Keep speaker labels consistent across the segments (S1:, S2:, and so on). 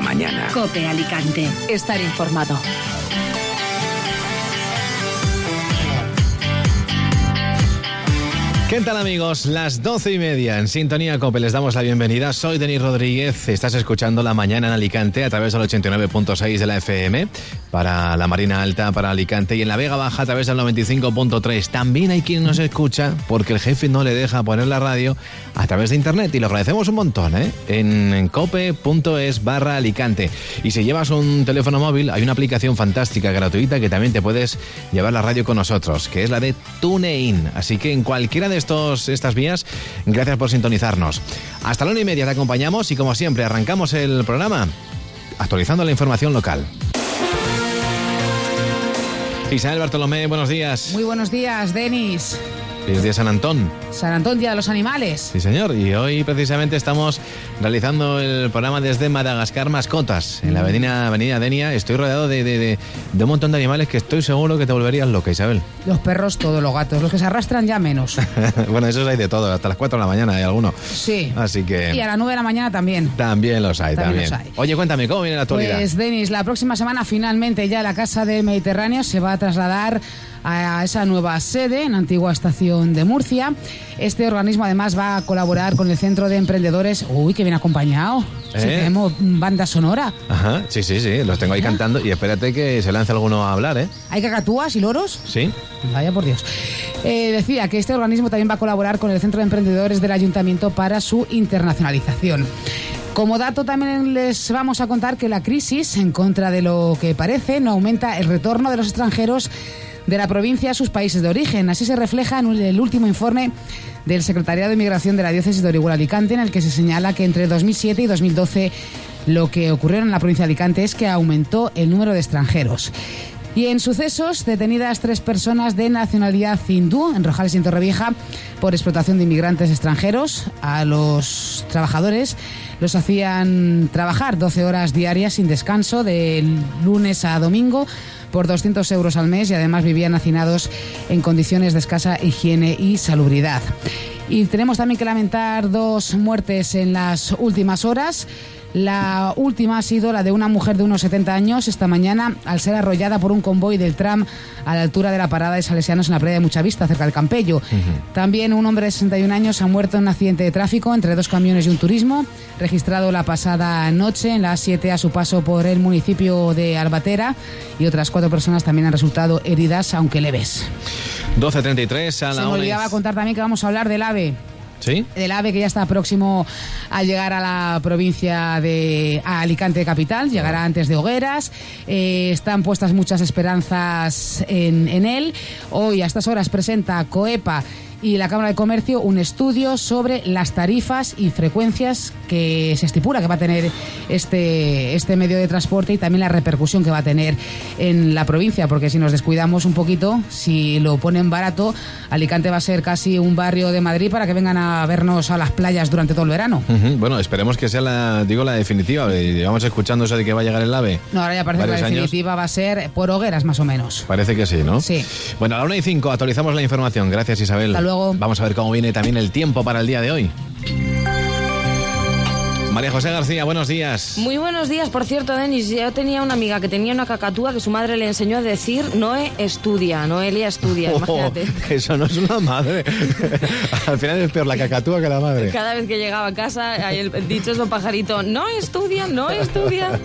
S1: Mañana.
S2: Cope Alicante. Estar informado.
S3: ¿Qué tal amigos? Las doce y media en Sintonía Cope les damos la bienvenida. Soy Denis Rodríguez. Estás escuchando La Mañana en Alicante a través del 89.6 de la FM para la Marina Alta, para Alicante y en la Vega Baja a través del 95.3. También hay quien nos escucha porque el jefe no le deja poner la radio a través de internet y lo agradecemos un montón, ¿eh? En cope.es barra Alicante. Y si llevas un teléfono móvil, hay una aplicación fantástica, gratuita, que también te puedes llevar la radio con nosotros, que es la de TuneIn. Así que en cualquiera de estas vías. Gracias por sintonizarnos. Hasta la una y media te acompañamos y como siempre arrancamos el programa actualizando la información local. Isabel Bartolomé, buenos días.
S4: Muy buenos días, Denis.
S3: Feliz día San Antón.
S4: San Antón, Día de los Animales.
S3: Sí, señor. Y hoy precisamente estamos realizando el programa desde Madagascar Mascotas, en la avenida, avenida Denia. Estoy rodeado de, de, de, de, un montón de animales que estoy seguro que te volverías loca, Isabel.
S4: Los perros, todos los gatos. Los que se arrastran ya menos.
S3: bueno, esos hay de todo. Hasta las 4 de la mañana hay alguno.
S4: Sí.
S3: Así que...
S4: Y a las 9 de la mañana también.
S3: También los hay, también.
S4: también. Los hay.
S3: Oye, cuéntame, ¿cómo viene la actualidad?
S4: Pues, Denis, la próxima semana finalmente ya la Casa del Mediterráneo se va a trasladar a esa nueva sede en antigua estación de Murcia. Este organismo además va a colaborar con el Centro de Emprendedores. Uy, que bien acompañado.
S3: ¿Eh?
S4: Si tenemos banda sonora.
S3: Ajá, sí, sí, sí, los tengo ahí
S4: Mira.
S3: cantando y espérate que se lance alguno a hablar, ¿eh?
S4: ¿Hay cacatúas y loros?
S3: Sí.
S4: Vaya por Dios. Eh, decía que este organismo también va a colaborar con el Centro de Emprendedores del Ayuntamiento para su internacionalización. Como dato también les vamos a contar que la crisis, en contra de lo que parece, no aumenta el retorno de los extranjeros de la provincia a sus países de origen. Así se refleja en el último informe del Secretariado de Migración de la Diócesis de Orihuela Alicante, en el que se señala que entre 2007 y 2012 lo que ocurrió en la provincia de Alicante es que aumentó el número de extranjeros. Y en sucesos, detenidas tres personas de nacionalidad hindú en Rojales y en Torrevieja por explotación de inmigrantes extranjeros. A los trabajadores los hacían trabajar 12 horas diarias sin descanso, de lunes a domingo, por 200 euros al mes y además vivían hacinados en condiciones de escasa higiene y salubridad. Y tenemos también que lamentar dos muertes en las últimas horas. La última ha sido la de una mujer de unos 70 años esta mañana al ser arrollada por un convoy del tram a la altura de la parada de Salesianos en la playa de Muchavista, cerca del Campello. Uh -huh. También un hombre de 61 años ha muerto en un accidente de tráfico entre dos camiones y un turismo, registrado la pasada noche en la A7 a su paso por el municipio de Albatera y otras cuatro personas también han resultado heridas, aunque leves.
S3: 12.33 a la
S4: Se me olvidaba contar también que vamos a hablar del AVE.
S3: ¿Sí?
S4: Del AVE que ya está próximo a llegar a la provincia de a Alicante capital, llegará antes de Hogueras. Eh, están puestas muchas esperanzas en, en él. Hoy a estas horas presenta COEPA y la Cámara de Comercio un estudio sobre las tarifas y frecuencias que se estipula que va a tener este, este medio de transporte y también la repercusión que va a tener en la provincia, porque si nos descuidamos un poquito, si lo ponen barato, Alicante va a ser casi un barrio de Madrid para que vengan a vernos a las playas durante todo el verano.
S3: Uh -huh. Bueno, esperemos que sea la, digo, la definitiva. Llevamos escuchando eso de que va a llegar el AVE.
S4: No, ahora ya parece que la definitiva años. va a ser por hogueras más o menos.
S3: Parece que sí, ¿no?
S4: Sí.
S3: Bueno, a la 1 y 5 actualizamos la información. Gracias, Isabel.
S4: Hasta luego.
S3: Vamos a ver cómo viene también el tiempo para el día de hoy. María José García, buenos días.
S5: Muy buenos días. Por cierto, Denis, yo tenía una amiga que tenía una cacatúa que su madre le enseñó a decir Noé estudia, Noelia estudia,
S3: oh,
S5: imagínate.
S3: Eso no es una madre. Al final es peor la cacatúa que la madre.
S5: Cada vez que llegaba a casa, el dichoso pajarito, no estudia, no estudia.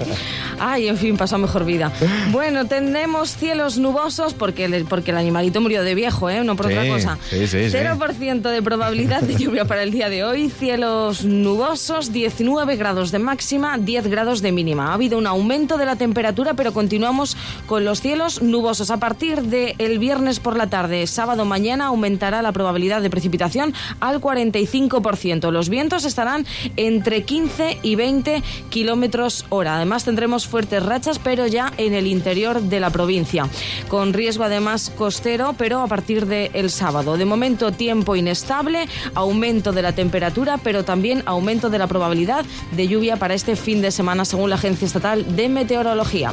S5: Ay, en fin, pasó mejor vida. Bueno, tendremos cielos nubosos porque el, porque el animalito murió de viejo, ¿eh? No por
S3: sí,
S5: otra cosa.
S3: Sí, sí,
S5: 0% de probabilidad de lluvia para el día de hoy, cielos nubosos, 19 9 grados de máxima, 10 grados de mínima. Ha habido un aumento de la temperatura, pero continuamos con los cielos nubosos. A partir del viernes por la tarde, sábado mañana, aumentará la probabilidad de precipitación al 45%. Los vientos estarán entre 15 y 20 kilómetros hora. Además, tendremos fuertes rachas, pero ya en el interior de la provincia, con riesgo además costero, pero a partir del sábado. De momento, tiempo inestable, aumento de la temperatura, pero también aumento de la probabilidad de lluvia para este fin de semana, según la Agencia Estatal de Meteorología.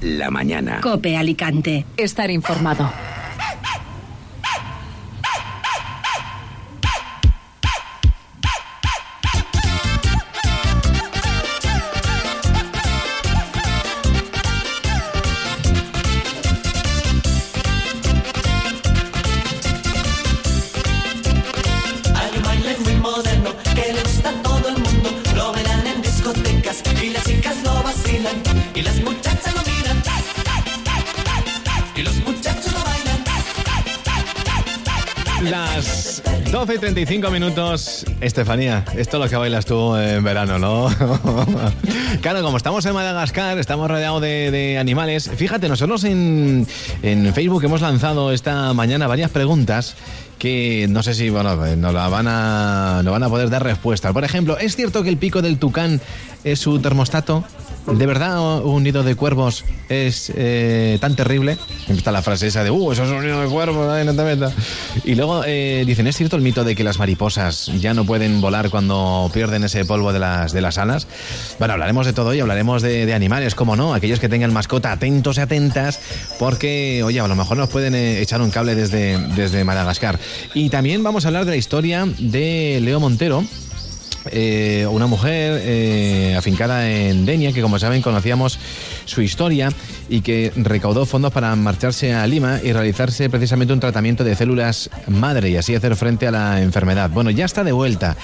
S1: La mañana.
S2: Cope Alicante. Estar informado.
S3: 12 y 35 minutos. Estefanía, esto es lo que bailas tú en verano, ¿no? claro, como estamos en Madagascar, estamos rodeados de, de animales. Fíjate, nosotros en, en Facebook hemos lanzado esta mañana varias preguntas que no sé si bueno, nos, la van a, nos van a poder dar respuesta. Por ejemplo, ¿es cierto que el pico del tucán es su termostato? ¿De verdad un nido de cuervos es eh, tan terrible? Está la frase esa de, uh, eso es un nido de cuervos, ay, no te metas. Y luego eh, dicen, ¿es cierto el mito de que las mariposas ya no pueden volar cuando pierden ese polvo de las, de las alas? Bueno, hablaremos de todo y hablaremos de, de animales, como no, aquellos que tengan mascota, atentos y atentas, porque, oye, a lo mejor nos pueden eh, echar un cable desde, desde Madagascar. Y también vamos a hablar de la historia de Leo Montero, eh, una mujer eh, afincada en Denia, que como saben conocíamos su historia y que recaudó fondos para marcharse a Lima y realizarse precisamente un tratamiento de células madre y así hacer frente a la enfermedad. Bueno, ya está de vuelta,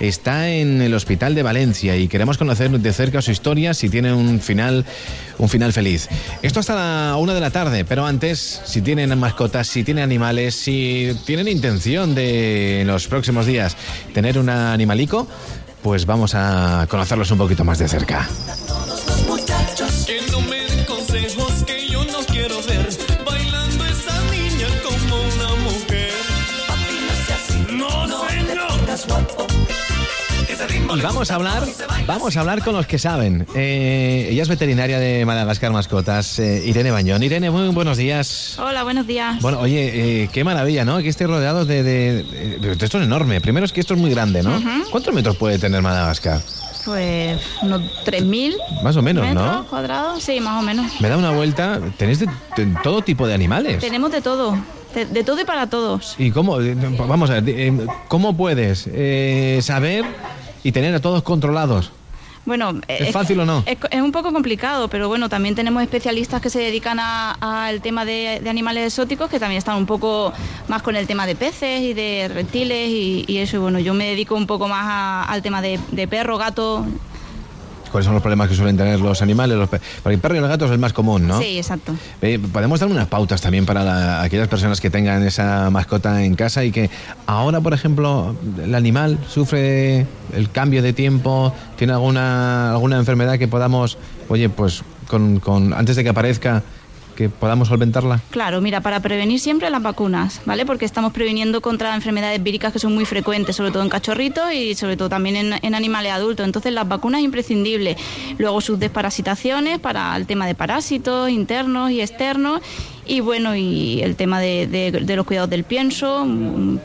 S3: está en el hospital de Valencia y queremos conocer de cerca su historia si tiene un final, un final feliz. Esto hasta la una de la tarde, pero antes, si tienen mascotas, si tienen animales, si tienen intención de los próximos días tener un animalico, pues vamos a conocerlos un poquito más de cerca. Y vamos a hablar, vamos a hablar con los que saben. Eh, ella es veterinaria de Madagascar Mascotas, eh, Irene Bañón. Irene, muy buenos días.
S6: Hola, buenos días.
S3: Bueno, oye, eh, qué maravilla, ¿no? Aquí estoy rodeado de, de- de- Esto es enorme. Primero es que esto es muy grande, ¿no? ¿Cuántos metros puede tener Madagascar?
S6: Pues unos 3.000
S3: Más o menos,
S6: metros
S3: ¿no?
S6: cuadrados, sí, más o menos.
S3: Me da una vuelta. Tenéis de, de todo tipo de animales.
S6: Tenemos de todo, de, de todo y para todos.
S3: ¿Y cómo? Vamos a ver, eh, ¿cómo puedes eh, saber y tener a todos controlados?
S6: Bueno,
S3: ¿Es fácil o no?
S6: Es, es un poco complicado, pero bueno, también tenemos especialistas que se dedican a- al tema de, de animales exóticos que también están un poco más con el tema de peces y de reptiles y, y eso. Y bueno, yo me dedico un poco más a- al tema de, de perro, gato.
S3: ¿Cuáles son los problemas que suelen tener los animales? Los Porque el perro y el gato es el más común, ¿no?
S6: Sí, exacto.
S3: Eh, Podemos dar unas pautas también para la- aquellas personas que tengan esa mascota en casa y que ahora, por ejemplo, el animal sufre el cambio de tiempo, tiene alguna, alguna enfermedad que podamos, oye, pues con, con- antes de que aparezca, que podamos solventarla.
S6: Claro, mira, para prevenir siempre las vacunas, ¿vale? Porque estamos previniendo contra enfermedades víricas que son muy frecuentes, sobre todo en cachorritos y sobre todo también en, en animales adultos. Entonces, las vacunas es imprescindible. Luego, sus desparasitaciones para el tema de parásitos internos y externos. Y bueno, y el tema de, los cuidados del pienso,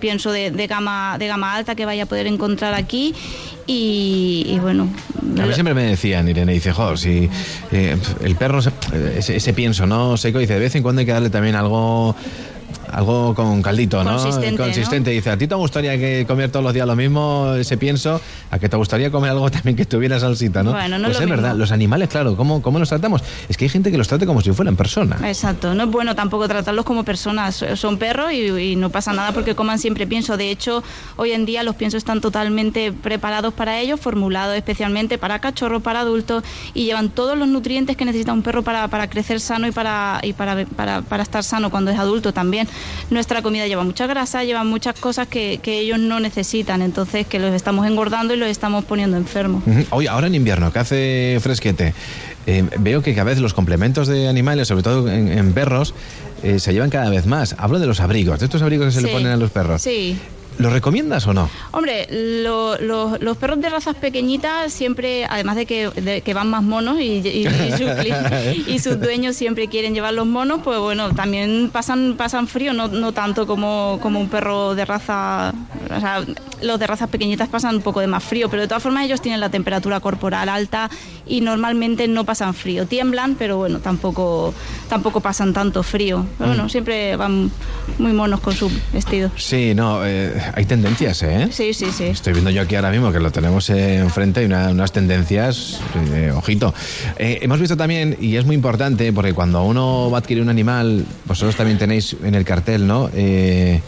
S6: pienso de, de gama, de gama alta que vaya a poder encontrar aquí. Y, y bueno,
S3: A mí siempre me decían, Irene, dice, jo, si eh, el perro, se- ese, ese pienso, ¿no? Seco, dice, de vez en cuando hay que darle también algo algo con caldito, ¿no?
S6: Consistente, ¿no?
S3: Dice, ¿a ti te gustaría que comer todos los días lo mismo, ese pienso? ¿A que te gustaría comer algo también que tuviera salsita, no?
S6: Bueno, no es
S3: pues
S6: lo
S3: es verdad, los animales, claro, ¿cómo, ¿cómo los tratamos? Es que hay gente que los trata como si fueran personas.
S6: Exacto, no es bueno tampoco tratarlos como personas, son perros y, y no pasa nada porque coman siempre pienso. De hecho, hoy en día los piensos están totalmente preparados para ellos, formulados especialmente para cachorros, para adultos y llevan todos los nutrientes que necesita un perro para, para crecer sano y, para, y para, para, para estar sano cuando es adulto también. Nuestra comida lleva mucha grasa, lleva muchas cosas que, que ellos no necesitan, entonces que los estamos engordando y los estamos poniendo enfermos.
S3: Oye, ahora en invierno, que hace fresquete, eh, veo que cada vez los complementos de animales, sobre todo en, en perros, eh, se llevan cada vez más. Hablo de los abrigos, de estos abrigos que se le ponen a los perros.
S6: Sí.
S3: ¿Los recomiendas o no?
S6: Hombre, lo- lo- los perros de razas pequeñitas siempre, además de que, de que van más monos y, y- y sus, y sus dueños siempre quieren llevar los monos, pues bueno, también pasan, pasan frío, no, no tanto como, como un perro de raza, o sea, los de razas pequeñitas pasan un poco de más frío, pero de todas formas ellos tienen la temperatura corporal alta y normalmente no pasan frío, tiemblan, pero bueno, tampoco, tampoco pasan tanto frío. Pero bueno, siempre van muy monos con su vestido.
S3: Sí, no, eh, hay tendencias, ¿eh?
S6: Sí, sí, sí.
S3: Estoy viendo yo aquí ahora mismo que lo tenemos enfrente y una- unas tendencias, eh, ojito. Eh, hemos visto también, y es muy importante, porque cuando uno va a adquirir un animal, vosotros también tenéis en el cartel, ¿no? Eh,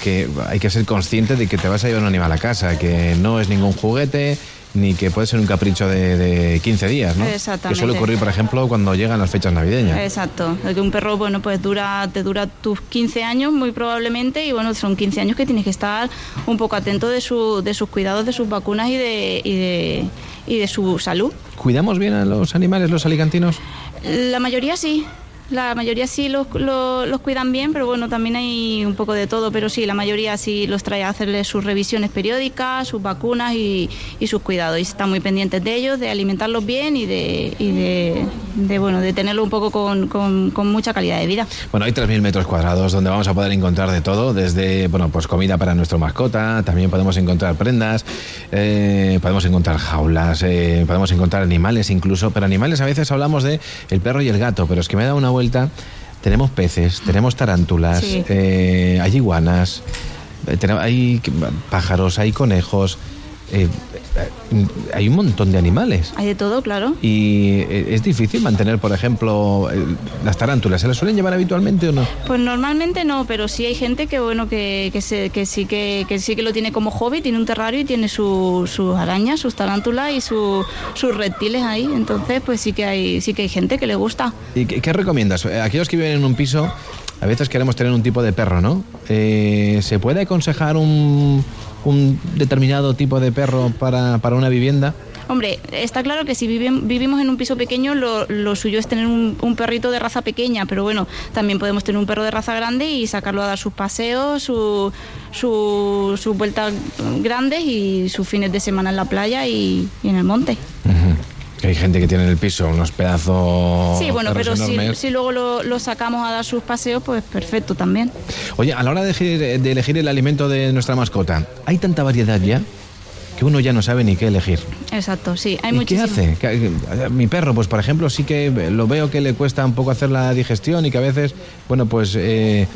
S3: que hay que ser consciente de que te vas a llevar un animal a casa, que no es ningún juguete, ni que puede ser un capricho de, de 15 días, ¿no?
S6: Exactamente.
S3: Que suele ocurrir, por ejemplo, cuando llegan las fechas navideñas.
S6: Exacto, de que un perro, bueno, pues dura, te dura tus 15 años muy probablemente y bueno, son 15 años que tienes que estar un poco atento de, su, de sus cuidados, de sus vacunas y de, y de, y de su salud.
S3: ¿Cuidamos bien a los animales, los alicantinos?
S6: La mayoría sí, la mayoría sí los, los, cuidan bien, pero bueno, también hay un poco de todo, pero sí, la mayoría sí los trae a hacerles sus revisiones periódicas, sus vacunas y, y sus cuidados. Y están muy pendientes de ellos, de alimentarlos bien y de, y de, bueno, de tenerlo un poco con, con, mucha calidad de vida.
S3: Bueno, hay 3.000 metros cuadrados donde vamos a poder encontrar de todo, desde, bueno, pues comida para nuestra mascota, también podemos encontrar prendas, eh, podemos encontrar jaulas, eh, podemos encontrar animales incluso, pero animales a veces hablamos de el perro y el gato, pero es que me da una vuelta, tenemos peces, tenemos tarántulas,
S6: Sí.
S3: eh, hay iguanas, eh, hay pájaros, hay conejos, eh, hay un montón de animales.
S6: Hay de todo, claro.
S3: Y eh, es difícil mantener, por ejemplo, eh, las tarántulas. ¿Se las suelen llevar habitualmente o no?
S6: Pues normalmente no, pero sí hay gente que bueno que, que, se- que sí que, que sí que lo tiene como hobby, tiene un terrario y tiene su- sus arañas, sus tarántulas y su- sus reptiles ahí. Entonces, pues sí que hay sí que hay gente que le gusta.
S3: ¿Y qué, qué recomiendas? Aquellos que viven en un piso, a veces queremos tener un tipo de perro, ¿no? Eh, ¿Se puede aconsejar un, un determinado tipo de perro para, para una vivienda?
S6: Hombre, está claro que si vivim- vivimos en un piso pequeño, lo, lo suyo es tener un, un perrito de raza pequeña, pero bueno, también podemos tener un perro de raza grande y sacarlo a dar sus paseos, su- su- sus vueltas grandes y sus fines de semana en la playa y, y en el monte.
S3: Que hay gente que tiene en el piso unos pedazos
S6: Sí, bueno, pero si, luego lo, lo sacamos a dar sus paseos, pues perfecto también.
S3: Oye, a la hora de elegir, de elegir el alimento de nuestra mascota, ¿hay tanta variedad ya que uno ya no sabe ni qué elegir?
S6: Exacto, sí, hay
S3: ¿Y qué hace? Que- Mi perro, pues por ejemplo, sí que lo veo que le cuesta un poco hacer la digestión y que a veces, bueno, pues eh,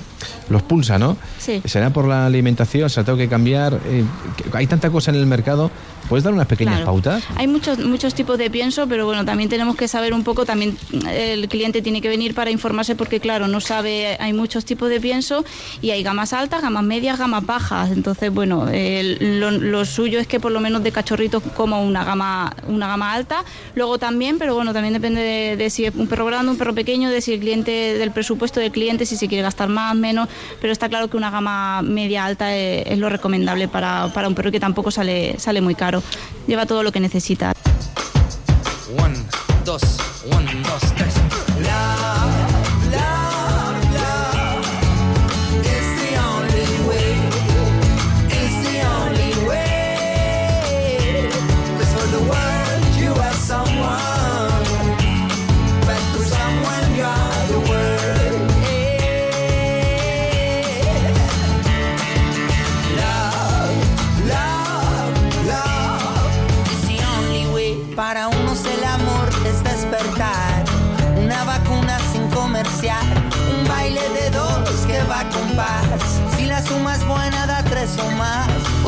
S3: los pulsa, ¿no?
S6: Sí.
S3: ¿Será por la alimentación? ¿Se la tengo que cambiar? Eh, hay tanta cosa en el mercado. ¿Puedes dar unas pequeñas
S6: Claro.
S3: pautas?
S6: Hay muchos muchos tipos de pienso, pero bueno, también tenemos que saber un poco, también eh, el cliente tiene que venir para informarse porque claro, no sabe, hay muchos tipos de pienso y hay gamas altas, gamas medias, gamas bajas. Entonces, bueno, eh, lo, lo suyo es que por lo menos de cachorritos como una gama una gama alta. Luego también, pero bueno, también depende de, de si es un perro grande, un perro pequeño, de si el cliente del presupuesto del cliente, si se quiere gastar más, menos, pero está claro que una gama media alta es, es lo recomendable para, para un perro que tampoco sale sale muy caro. Lleva todo lo que necesita.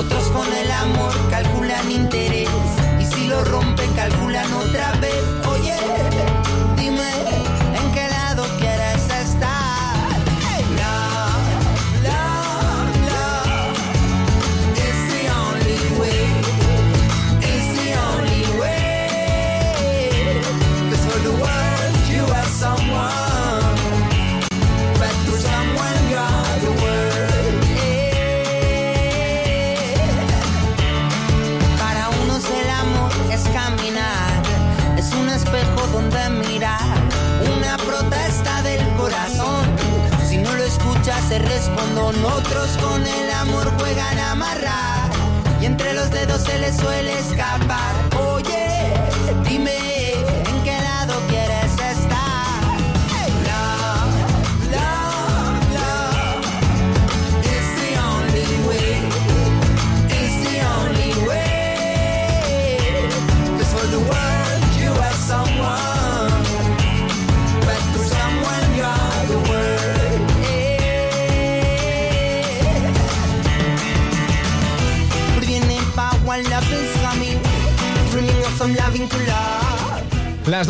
S7: Otros con el amor
S8: te respondo. Otros con el amor juegan a amarrar. Y entre los dedos se les suele escapar.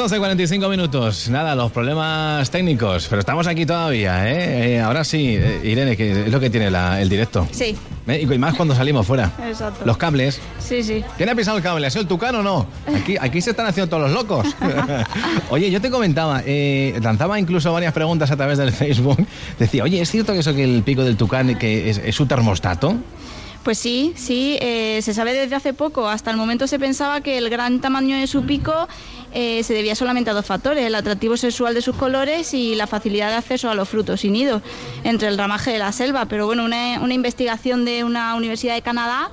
S3: 12.45 minutos. Nada, los problemas técnicos, pero estamos aquí todavía, ¿eh? Eh, ahora sí, eh, Irene, que es lo que tiene la- el directo.
S6: Sí,
S3: ¿Eh? Y más cuando salimos fuera.
S6: exacto.
S3: Los cables.
S6: Sí, sí.
S3: ¿Quién ha pisado el cable? ¿Ha sido el tucano o no? Aquí, aquí se están haciendo todos los locos. oye, yo te comentaba, lanzaba incluso varias preguntas a través del Facebook. Decía, oye, ¿es cierto que eso que el pico del tucán que es, es su termostato?
S6: Pues sí, sí, eh, se sabe desde hace poco. Hasta el momento se pensaba que el gran tamaño de su pico eh, se debía solamente a dos factores, el atractivo sexual de sus colores y la facilidad de acceso a los frutos y nidos entre el ramaje de la selva. Pero bueno, una, una investigación de una universidad de Canadá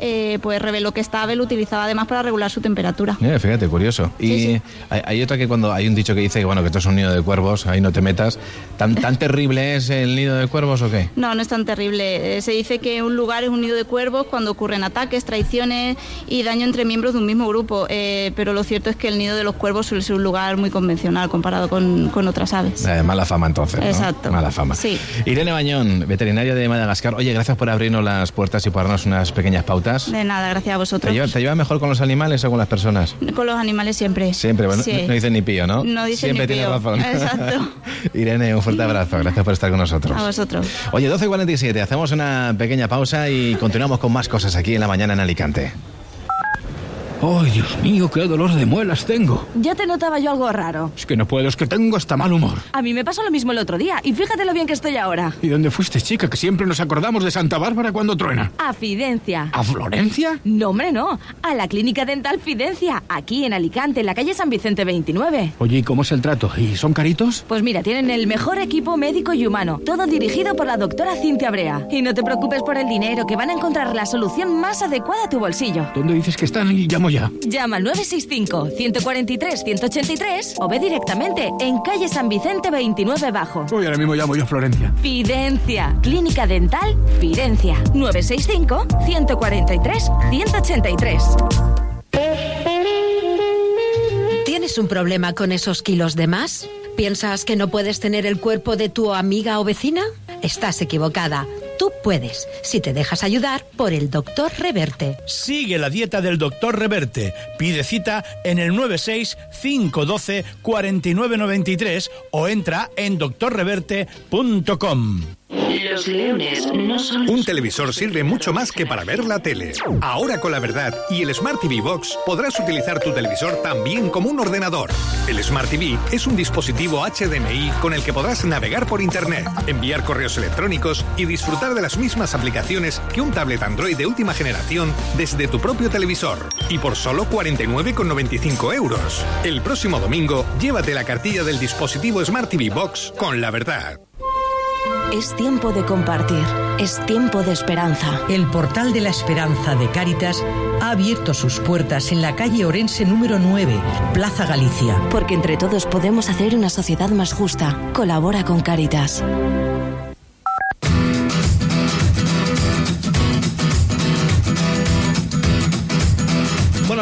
S6: eh, pues reveló que esta ave lo utilizaba además para regular su temperatura.
S3: Eh, fíjate, curioso. Y
S6: Sí, sí.
S3: Hay, hay otra que cuando hay un dicho que dice que bueno que esto es un nido de cuervos, ahí no te metas. ¿Tan, tan terrible es el nido de cuervos o qué?
S6: No, no es tan terrible. Eh, se dice que un lugar es un nido de cuervos cuando ocurren ataques, traiciones y daño entre miembros de un mismo grupo. Eh, pero lo cierto es que el nido de los cuervos suele ser un lugar muy convencional comparado con, con otras aves.
S3: Mala fama entonces. ¿no?
S6: Exacto.
S3: Mala fama.
S6: Sí.
S3: Irene Bañón, veterinaria de Madagascar. Oye, gracias por abrirnos las puertas y por darnos unas pequeñas pautas.
S6: De nada, gracias a
S3: ¿Te
S6: vosotros.
S3: te lleva mejor con los animales o con las personas?
S6: Con los animales siempre.
S3: Siempre, bueno,
S6: Sí.
S3: no, no dicen ni pío, ¿no?
S6: No dicen
S3: Siempre
S6: ni
S3: razón.
S6: Exacto.
S3: Irene, un fuerte abrazo. Gracias por estar con nosotros.
S6: A vosotros.
S3: Oye, 12.47, hacemos una pequeña pausa y continuamos con más cosas aquí en la mañana en Alicante.
S9: ¡Ay, Dios mío, qué dolor de muelas tengo!
S10: Ya te notaba yo algo raro.
S9: Es que no puedo, es que tengo hasta mal humor.
S10: A mí me pasó lo mismo el otro día y fíjate lo bien que estoy ahora.
S9: ¿Y dónde fuiste, chica? Que siempre nos acordamos de Santa Bárbara cuando truena.
S10: A Fidencia.
S9: ¿A Florencia?
S10: No, hombre, no. A la Clínica Dental Fidencia, aquí en Alicante, en la calle San Vicente 29.
S9: Oye, ¿y cómo es el trato? ¿Y son caritos?
S10: Pues mira, tienen el mejor equipo médico y humano, todo dirigido por la doctora Cintia Brea. Y no te preocupes por el dinero, que van a encontrar la solución más adecuada a tu bolsillo.
S9: ¿Dónde dices que están? Y llamo ya.
S10: Llama al 965-143-183 o ve directamente en calle San Vicente 29 Bajo.
S9: Hoy ahora mismo llamo yo a Florencia.
S10: Fidencia, Clínica Dental Fidencia. 965-143-183.
S11: ¿Tienes un problema con esos kilos de más? ¿Piensas que no puedes tener el cuerpo de tu amiga o vecina? Estás equivocada. Tú puedes, si te dejas ayudar por el doctor Reverte.
S12: Sigue la dieta del doctor Reverte. Pide cita en el 96-512-4993 o entra en doctorreverte.com.
S13: Los leones no son...
S14: Un televisor sirve mucho más que para ver la tele. Ahora con la verdad y el Smart TV Box podrás utilizar tu televisor también como un ordenador. El Smart TV es un dispositivo HDMI con el que podrás navegar por Internet, enviar correos electrónicos y disfrutar de las mismas aplicaciones que un tablet Android de última generación desde tu propio televisor. Y por solo 49,95 euros. El próximo domingo, llévate la cartilla del dispositivo Smart TV Box con la verdad.
S15: Es tiempo de compartir. Es tiempo de esperanza.
S16: El portal de la esperanza de Cáritas ha abierto sus puertas en la calle Orense número 9, Plaza Galicia.
S15: Porque entre todos podemos hacer una sociedad más justa. Colabora con Cáritas.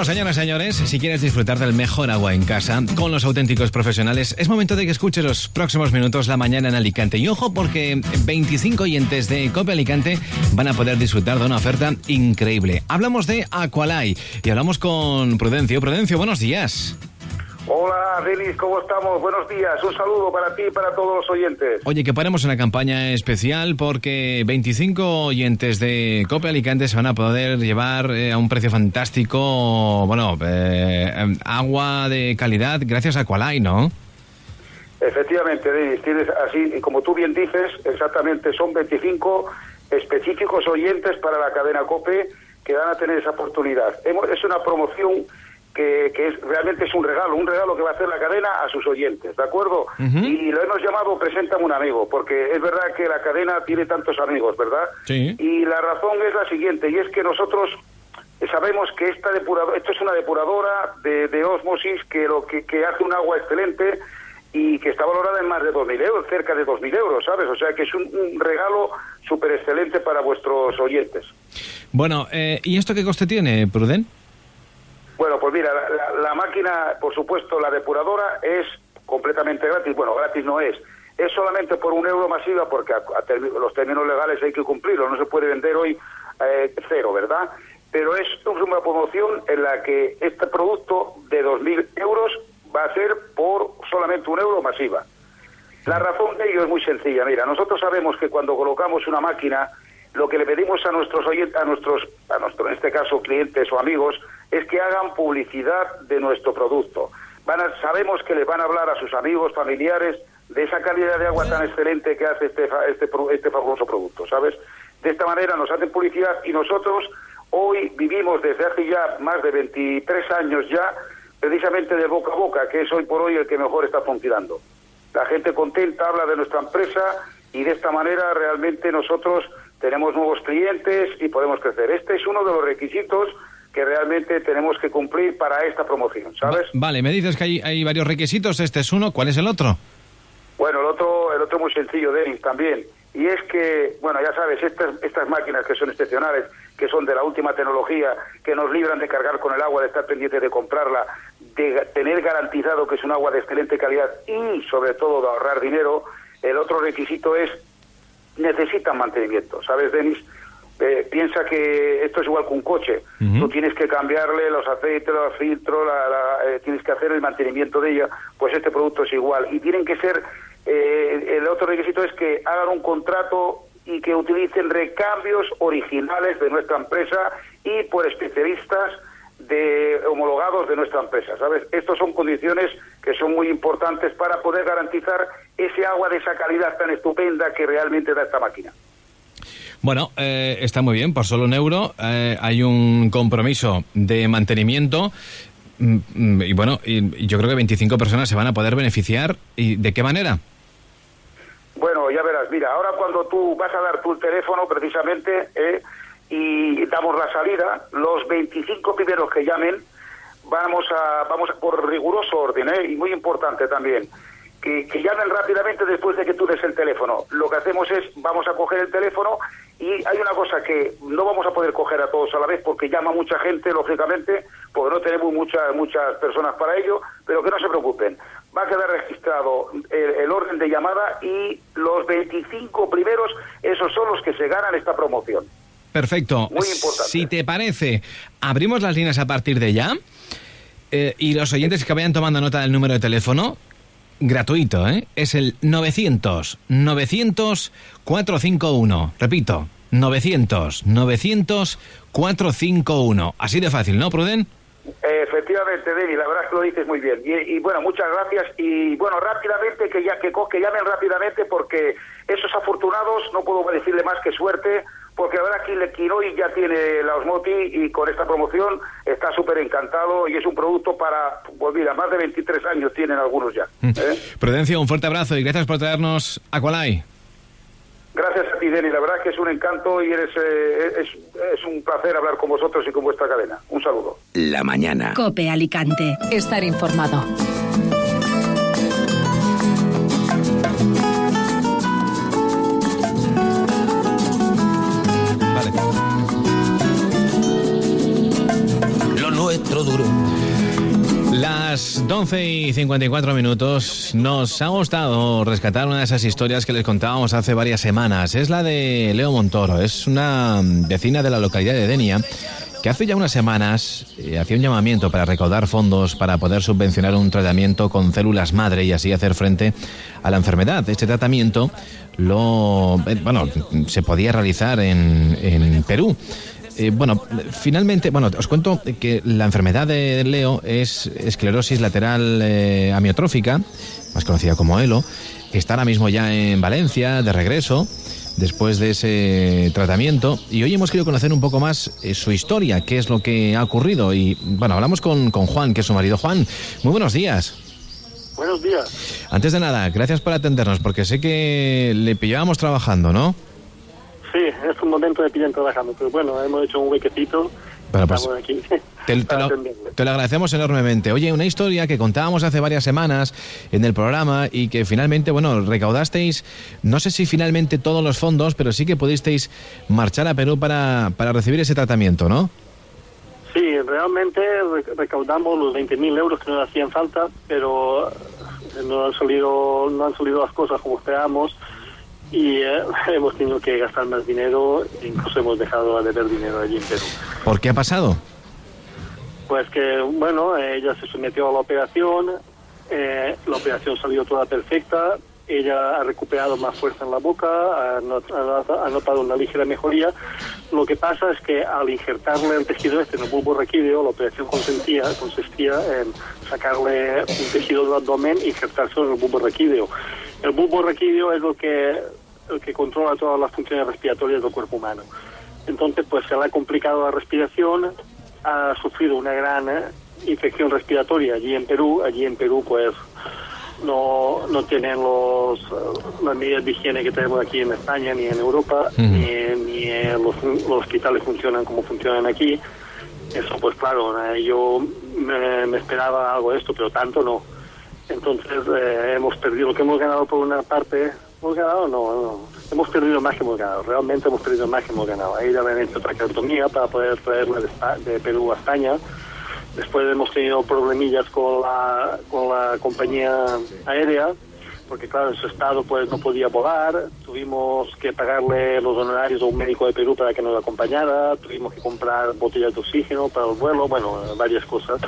S3: Señoras y señores, si quieres disfrutar del mejor agua en casa con los auténticos profesionales, es momento de que escuches los próximos minutos la mañana en Alicante. Y ojo, porque 25 oyentes de Cope Alicante van a poder disfrutar de una oferta increíble. Hablamos de Aqualay y hablamos con Prudencio. Prudencio, buenos días.
S17: Hola, Denis, ¿cómo estamos? Buenos días. Un saludo para ti y para todos los oyentes.
S3: Oye, que paremos una campaña especial porque 25 oyentes de Cope Alicante se van a poder llevar eh, a un precio fantástico, bueno, eh, agua de calidad gracias a Aqualay, ¿no?
S17: Efectivamente, Denis, tienes así, como tú bien dices, exactamente son 25 específicos oyentes para la cadena COPE que van a tener esa oportunidad. Hemos- Es una promoción que, que es, realmente es un regalo, un regalo que va a hacer la cadena a sus oyentes, ¿de acuerdo? Y lo hemos llamado Preséntame un amigo, porque es verdad que la cadena tiene tantos amigos, ¿verdad?
S3: Sí.
S17: Y la razón es la siguiente, y es que nosotros sabemos que esta depuradora, esto es una depuradora de, de osmosis que lo que, que hace un agua excelente y que está valorada en más de 2.000 euros, cerca de 2.000 euros, ¿sabes? O sea que es un, un regalo súper excelente para vuestros oyentes.
S3: Bueno, eh, ¿y esto qué coste tiene, Pruden?
S17: Bueno, pues mira, la, máquina, por supuesto, la depuradora es completamente gratis. Bueno, gratis no es. Es solamente por un euro masiva porque a- a los términos legales hay que cumplirlos. No se puede vender hoy eh, cero, ¿verdad? Pero es una promoción en la que este producto de 2.000 euros va a ser por solamente un euro masiva. La razón de ello es muy sencilla. Mira, nosotros sabemos que cuando colocamos una máquina, lo que le pedimos a nuestros oyentes, a nuestros, a nuestro, en este caso, clientes o amigos, es que hagan publicidad de nuestro producto. Van a- sabemos que les van a hablar a sus amigos, familiares, de esa calidad de agua tan excelente que hace este, este, este fabuloso producto, ¿sabes? De esta manera nos hacen publicidad y nosotros hoy vivimos desde hace ya más de 23 años ya, precisamente de boca a boca, que es hoy por hoy el que mejor está funcionando. La gente contenta habla de nuestra empresa y de esta manera realmente nosotros tenemos nuevos clientes y podemos crecer. Este es uno de los requisitos que realmente tenemos que cumplir para esta promoción, ¿sabes?
S3: Vale, me dices que hay, hay varios requisitos. Este es uno. ¿Cuál es el otro?
S17: Bueno, el otro, el otro muy sencillo, Denis, también. Y es que, bueno, ya sabes, estas, estas máquinas que son excepcionales, que son de la última tecnología, que nos libran de cargar con el agua, de estar pendiente de comprarla, de tener garantizado que es un agua de excelente calidad y, sobre todo, de ahorrar dinero, el otro requisito es necesitan mantenimiento. ¿Sabes, Denis? Eh, piensa que esto es igual que un coche. Tú tienes que cambiarle los aceites, los filtros, la- la- eh, tienes que hacer el mantenimiento de ella. Pues este producto es igual. Y tienen que ser, eh, el otro requisito es que hagan un contrato y que utilicen recambios originales de nuestra empresa y por especialistas de homologados de nuestra empresa, ¿sabes? Estas son condiciones que son muy importantes para poder garantizar ese agua de esa calidad tan estupenda que realmente da esta máquina.
S3: Bueno, eh, está muy bien, por solo un euro eh, hay un compromiso de mantenimiento mm, mm, y bueno, y, yo creo que 25 personas se van a poder beneficiar. ¿Y de qué manera?
S17: Bueno, ya verás, mira, ahora cuando tú vas a dar tu teléfono precisamente eh, y damos la salida, los 25 primeros que llamen, vamos a, vamos a, por riguroso orden, eh, y muy importante también, que, que llamen rápidamente después de que tú des el teléfono. Lo que hacemos es, vamos a coger el teléfono y hay una cosa que no vamos a poder coger a todos a la vez porque llama mucha gente, lógicamente, porque no tenemos muchas muchas personas para ello, pero que no se preocupen. Va a quedar registrado el, el orden de llamada y los 25 primeros, esos son los que se ganan esta promoción.
S3: Perfecto.
S17: Muy importante.
S3: Si te parece, abrimos las líneas a partir de ya. Eh, y los oyentes que vayan tomando nota del número de teléfono, gratuito, ¿eh? Es el 900 900 451. Repito, 900 900 451. Así de fácil, ¿no, Pruden?
S17: Efectivamente, Denis, la verdad es que lo dices muy bien. Y, y, bueno, muchas gracias. Y bueno, rápidamente, que ya que, que llamen rápidamente, porque esos afortunados, no puedo decirle más que suerte, porque la verdad que le- quien hoy ya tiene la Osmoti y con esta promoción está súper encantado y es un producto para, pues mira, más de 23 años tienen algunos ya. ¿eh?
S3: Prudencio, un fuerte abrazo y gracias por traernos Aqualai.
S17: Gracias a ti, Denis. La verdad es que es un encanto y eres, eh, es, es un placer hablar con vosotros y con vuestra cadena. Un saludo.
S1: La mañana.
S2: Cope Alicante. Estar informado.
S9: Nuestro duro.
S3: Las 12 y 54 minutos nos ha gustado rescatar una de esas historias que les contábamos hace varias semanas. Es la de Leo Montoro, es una vecina de la localidad de Denia que hace ya unas semanas eh, hacía un llamamiento para recaudar fondos para poder subvencionar un tratamiento con células madre y así hacer frente a la enfermedad. Este tratamiento lo, eh, bueno, se podía realizar en, en Perú. Eh, bueno, finalmente, bueno, os cuento que la enfermedad de Leo es esclerosis lateral eh, amiotrófica, más conocida como ELO, que está ahora mismo ya en Valencia, de regreso, después de ese tratamiento. Y hoy hemos querido conocer un poco más eh, su historia, qué es lo que ha ocurrido. Y bueno, hablamos con, con Juan, que es su marido. Juan, muy buenos días.
S18: Buenos días.
S3: Antes de nada, gracias por atendernos, porque sé que le pillábamos trabajando, ¿no?
S18: Sí, es un momento de pillan trabajando, pero bueno, hemos hecho un huequecito.
S3: Bueno, pues,
S18: aquí.
S3: Te, te lo, te lo agradecemos enormemente. Oye, una historia que contábamos hace varias semanas en el programa y que finalmente, bueno, recaudasteis, no sé si finalmente todos los fondos, pero sí que pudisteis marchar a Perú para, para recibir ese tratamiento, ¿no?
S18: Sí, realmente re- recaudamos los 20.000 euros que nos hacían falta, pero no han salido, no han salido las cosas como esperábamos y eh, hemos tenido que gastar más dinero, incluso hemos dejado de deber dinero allí en Perú.
S3: ¿Por qué ha pasado?
S18: Pues que, bueno, ella se sometió a la operación, eh, la operación salió toda perfecta, ella ha recuperado más fuerza en la boca, ha, not- ha not- ha notado una ligera mejoría. Lo que pasa es que al injertarle el tejido este en el bulbo raquídeo, la operación consistía, consistía en sacarle un tejido del abdomen e injertárselo en el bulbo raquídeo. El bulbo raquídeo es lo que, el que controla todas las funciones respiratorias del cuerpo humano. Entonces, pues se le ha complicado la respiración, ha sufrido una gran eh, infección respiratoria allí en Perú. Allí en Perú, pues no, no tienen los, eh, las medidas de higiene que tenemos aquí en España ni en Europa, ni, ni los, los hospitales funcionan como funcionan aquí. Eso, pues claro, eh, yo me, me esperaba algo de esto, pero tanto no. Entonces eh, hemos perdido lo que hemos ganado por una parte. ¿Hemos ganado? No, no. Hemos perdido más que hemos ganado. Realmente hemos perdido más que hemos ganado. Ahí ya habían hecho traqueotomía para poder traerla de, de Perú a España. Después hemos tenido problemillas con la, con la compañía aérea, porque claro, en su estado pues no podía volar. Tuvimos que pagarle los honorarios a un médico de Perú para que nos acompañara. Tuvimos que comprar botellas de oxígeno para el vuelo, bueno, varias cosas.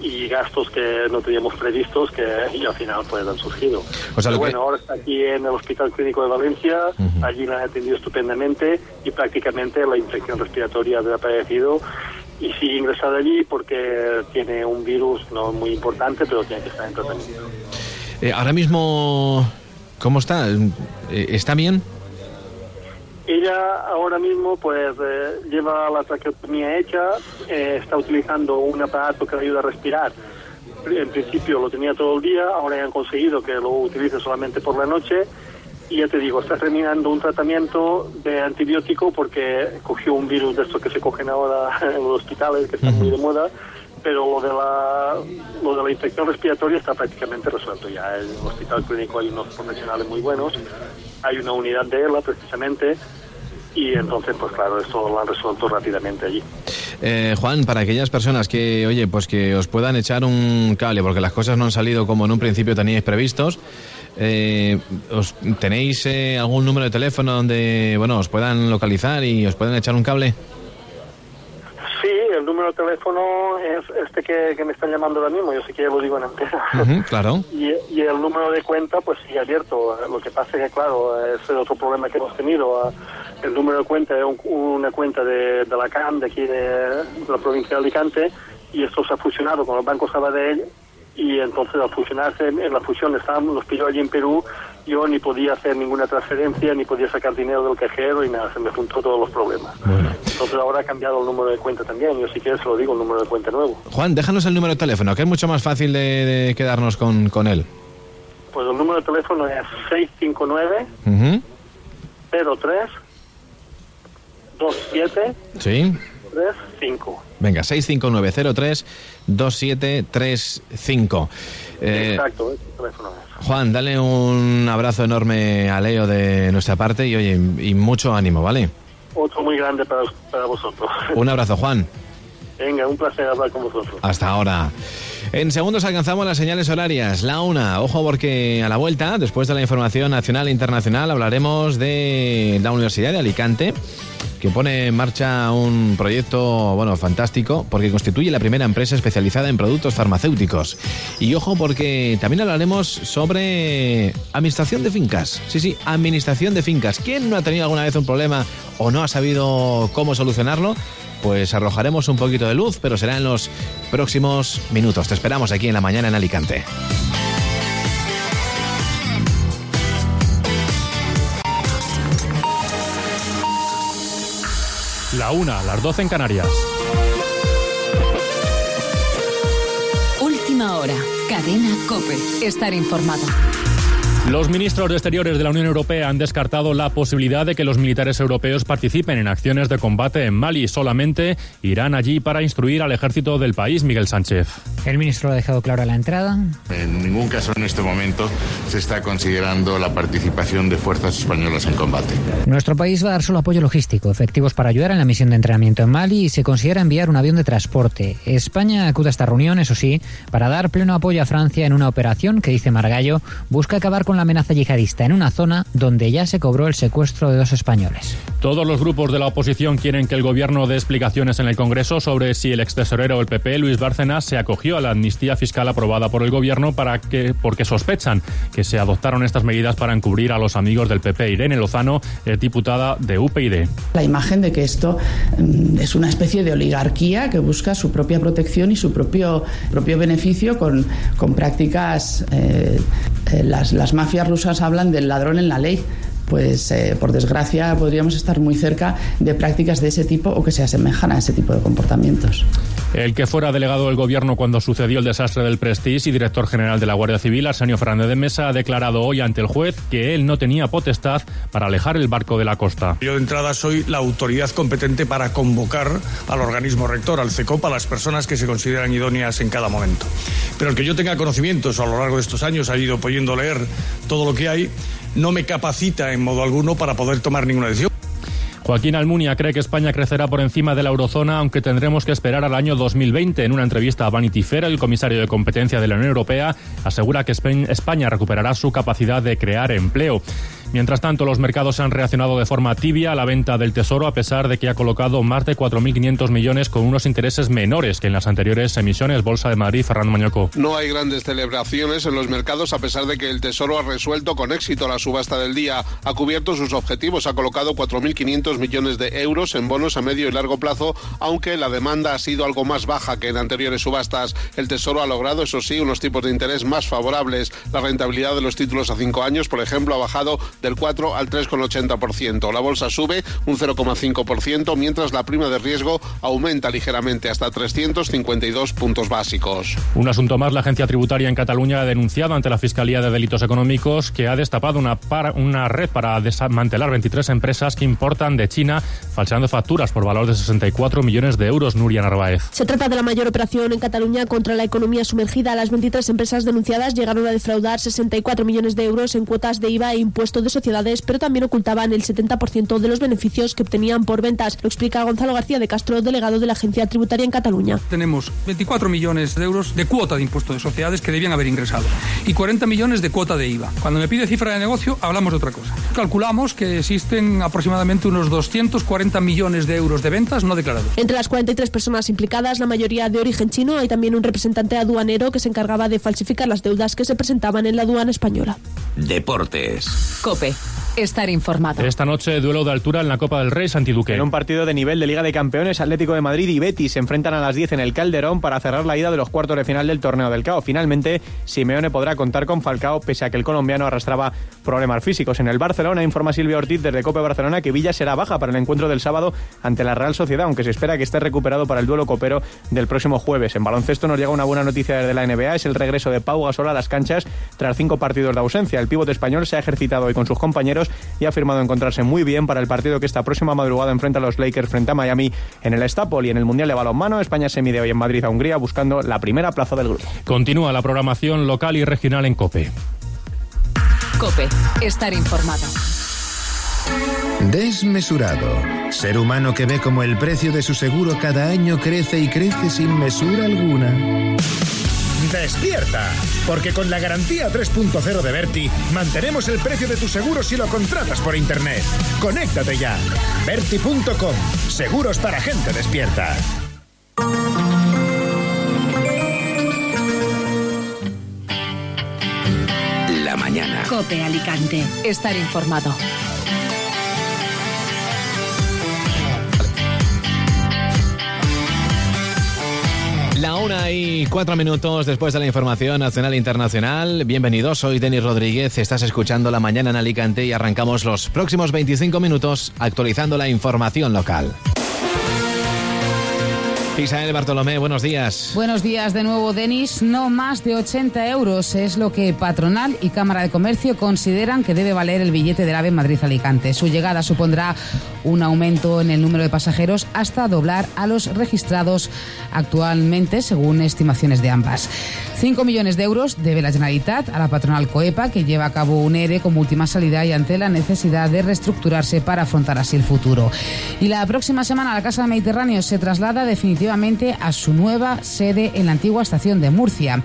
S18: Y gastos que no teníamos previstos que y al final pues han surgido.
S3: O sea,
S18: Pero
S3: que-
S18: bueno, ahora está aquí en el Hospital Clínico de Valencia, allí la han atendido estupendamente y prácticamente la infección respiratoria ha desaparecido y sigue ingresada allí porque tiene un virus no muy importante, pero tiene que estar en tratamiento.
S3: Eh, ahora mismo, ¿cómo está? Eh, ¿Está bien?
S18: Ella ahora mismo pues eh, lleva la traqueotomía hecha, eh, está utilizando un aparato que le ayuda a respirar. En principio lo tenía todo el día, ahora ya han conseguido que lo utilice solamente por la noche y ya te digo, está terminando un tratamiento de antibiótico porque cogió un virus de estos que se cogen ahora en los hospitales, que están muy de moda, pero lo de la lo de la infección respiratoria está prácticamente resuelto ya. En el hospital clínico hay unos profesionales muy buenos, hay una unidad de ELA precisamente y entonces pues claro, esto lo han resuelto rápidamente allí.
S3: Eh, Juan, para aquellas personas que, oye, pues que os puedan echar un cable porque las cosas no han salido como en un principio teníais previstos, eh, ¿os, ¿tenéis eh, algún número de teléfono donde, bueno, os puedan localizar y os puedan echar un cable?
S18: Sí, el número de teléfono es este que, que me están llamando ahora mismo, yo sé que ya lo digo en antena.
S3: Ujú, claro.
S18: Y, y el número de cuenta, pues sigue abierto. Lo que pasa es que, claro, ese es otro problema que hemos tenido. El número de cuenta es un- una cuenta de, de la CAM, de aquí de, de la provincia de Alicante, y esto se ha fusionado con el Banco Sabadell, y entonces al fusionarse, en la fusión estábamos, los pilló allí en Perú, yo ni podía hacer ninguna transferencia, ni podía sacar dinero del cajero, y nada, se me juntó todos los problemas. Entonces ahora ha cambiado el número de cuenta también, yo si quieres lo digo, el número de cuenta nuevo.
S3: Juan, déjanos el número de teléfono, que es mucho más fácil de, de quedarnos con, con él.
S18: Pues el número de teléfono es 659
S3: Ujú,
S18: 03 27
S3: Sí.
S18: 35.
S3: Venga, 659-03-2735. Eh,
S18: Exacto, ese teléfono es.
S3: Juan, dale un abrazo enorme a Leo de nuestra parte y oye, y mucho ánimo, ¿vale?
S18: Otro muy grande para, para vosotros.
S3: Un abrazo, Juan.
S18: Venga, un placer hablar con vosotros.
S3: Hasta ahora. En segundos alcanzamos las señales horarias. La una, ojo porque a la vuelta, después de la información nacional e internacional, hablaremos de la Universidad de Alicante, que pone en marcha un proyecto, bueno, fantástico, porque constituye la primera empresa especializada en productos farmacéuticos. Y ojo porque también hablaremos sobre administración de fincas. Sí, sí, administración de fincas. ¿Quién no ha tenido alguna vez un problema o no ha sabido cómo solucionarlo? pues arrojaremos un poquito de luz, pero será en los próximos minutos. Te esperamos aquí en la mañana en Alicante.
S19: La una, las 12 en Canarias.
S2: Última hora, cadena Cope, estar informado.
S19: Los ministros de Exteriores de la Unión Europea han descartado la posibilidad de que los militares europeos participen en acciones de combate en Mali. Solamente irán allí para instruir al ejército del país, Miguel Sánchez.
S20: El ministro ha dejado claro a la entrada.
S21: En ningún caso en este momento se está considerando la participación de fuerzas españolas en combate.
S20: Nuestro país va a dar solo apoyo logístico, efectivos para ayudar en la misión de entrenamiento en Mali y se considera enviar un avión de transporte. España acude a esta reunión, eso sí, para dar pleno apoyo a Francia en una operación que, dice Margallo, busca acabar con la amenaza yihadista en una zona donde ya se cobró el secuestro de dos españoles.
S19: Todos los grupos de la oposición quieren que el gobierno dé explicaciones en el Congreso sobre si el extesorero del PP, Luis Bárcenas, se acogió a la amnistía fiscal aprobada por el gobierno para que, porque sospechan que se adoptaron estas medidas para encubrir a los amigos del PP. Irene Lozano es diputada de UPyD.
S22: La imagen de que esto mm, es una especie de oligarquía que busca su propia protección y su propio, propio beneficio con, con prácticas, eh, eh, las, las mafias rusas hablan del ladrón en la ley pues eh, por desgracia podríamos estar muy cerca de prácticas de ese tipo o que se asemejan a ese tipo de comportamientos.
S19: El que fuera delegado del gobierno cuando sucedió el desastre del Prestige y director general de la Guardia Civil, Arsenio Fernández de Mesa, ha declarado hoy ante el juez que él no tenía potestad para alejar el barco de la costa.
S23: Yo de entrada soy la autoridad competente para convocar al organismo rector, al CECOP, a las personas que se consideran idóneas en cada momento. Pero el que yo tenga conocimientos a lo largo de estos años, ha ido pudiendo leer todo lo que hay, no me capacita en modo alguno para poder tomar ninguna decisión.
S19: Joaquín Almunia cree que España crecerá por encima de la eurozona, aunque tendremos que esperar al año 2020. En una entrevista a Vanity Fair, el comisario de competencia de la Unión Europea asegura que España recuperará su capacidad de crear empleo. Mientras tanto, los mercados han reaccionado de forma tibia a la venta del Tesoro, a pesar de que ha colocado más de 4.500 millones con unos intereses menores que en las anteriores emisiones. Bolsa de Madrid, Fernando Mañoco.
S24: No hay grandes celebraciones en los mercados, a pesar de que el Tesoro ha resuelto con éxito la subasta del día. Ha cubierto sus objetivos, ha colocado 4.500 millones de euros en bonos a medio y largo plazo, aunque la demanda ha sido algo más baja que en anteriores subastas. El Tesoro ha logrado, eso sí, unos tipos de interés más favorables. La rentabilidad de los títulos a cinco años, por ejemplo, ha bajado del 4 al 3,80%. La bolsa sube un 0,5%, mientras la prima de riesgo aumenta ligeramente hasta 352 puntos básicos.
S19: Un asunto más, la agencia tributaria en Cataluña ha denunciado ante la Fiscalía de Delitos Económicos que ha destapado una, par- una red para desmantelar 23 empresas que importan de China, falseando facturas por valor de 64 millones de euros. Nuria Narváez.
S25: Se trata de la mayor operación en Cataluña contra la economía sumergida. Las 23 empresas denunciadas llegaron a defraudar 64 millones de euros en cuotas de IVA e impuesto de sociedades, pero también ocultaban el 70% de los beneficios que obtenían por ventas. Lo explica Gonzalo García de Castro, delegado de la Agencia Tributaria en Cataluña.
S26: Tenemos 24 millones de euros de cuota de impuesto de sociedades que debían haber ingresado y 40 millones de cuota de IVA. Cuando me pide cifra de negocio, hablamos de otra cosa. Calculamos que existen aproximadamente unos 240 millones de euros de ventas no declarados.
S25: Entre las 43 personas implicadas, la mayoría de origen chino, hay también un representante aduanero que se encargaba de falsificar las deudas que se presentaban en la aduana española.
S1: Deportes.
S2: Cope. Estar informado.
S19: Esta noche, duelo de altura en la Copa del Rey, Santiduque.
S27: En un partido de nivel de Liga de Campeones, Atlético de Madrid y Betis se enfrentan a las 10 en el Calderón para cerrar la ida de los cuartos de final del torneo del CAO. Finalmente, Simeone podrá contar con Falcao, pese a que el colombiano arrastraba problemas físicos. En el Barcelona informa Silvia Ortiz desde Cope Barcelona que Villa será baja para el encuentro del sábado ante la Real Sociedad, aunque se espera que esté recuperado para el duelo copero del próximo jueves. En baloncesto nos llega una buena noticia desde la NBA, es el regreso de Pau Gasol a las canchas tras cinco partidos de ausencia. El pívot español se ha ejercitado hoy con sus compañeros y ha afirmado encontrarse muy bien para el partido que esta próxima madrugada enfrenta a los Lakers frente a Miami en el Stapol y en el Mundial de Balonmano. España se mide hoy en Madrid a Hungría buscando la primera plaza del grupo.
S19: Continúa la programación local y regional en COPE.
S2: Cope. Estar informado.
S28: Desmesurado. Ser humano que ve como el precio de su seguro cada año crece y crece sin mesura alguna.
S29: Despierta, porque con la garantía 3.0 de Berti mantenemos el precio de tu seguro si lo contratas por internet. Conéctate ya. Berti.com. Seguros para gente despierta.
S1: La mañana.
S2: Cope Alicante. Estar informado.
S3: Una y cuatro minutos después de la información nacional e internacional. Bienvenidos, soy Denis Rodríguez. Estás escuchando La Mañana en Alicante y arrancamos los próximos 25 minutos actualizando la información local. Isabel Bartolomé, buenos días.
S4: Buenos días de nuevo, Denis. No más de 80 euros es lo que Patronal y Cámara de Comercio consideran que debe valer el billete del AVE Madrid-Alicante. Su llegada supondrá un aumento en el número de pasajeros hasta doblar a los registrados actualmente, según estimaciones de ambas. 5 millones de euros debe la Generalitat a la patronal Coepa, que lleva a cabo un ERE como última salida y ante la necesidad de reestructurarse para afrontar así el futuro. Y la próxima semana la Casa Mediterráneo se traslada definitivamente a su nueva sede en la antigua estación de Murcia.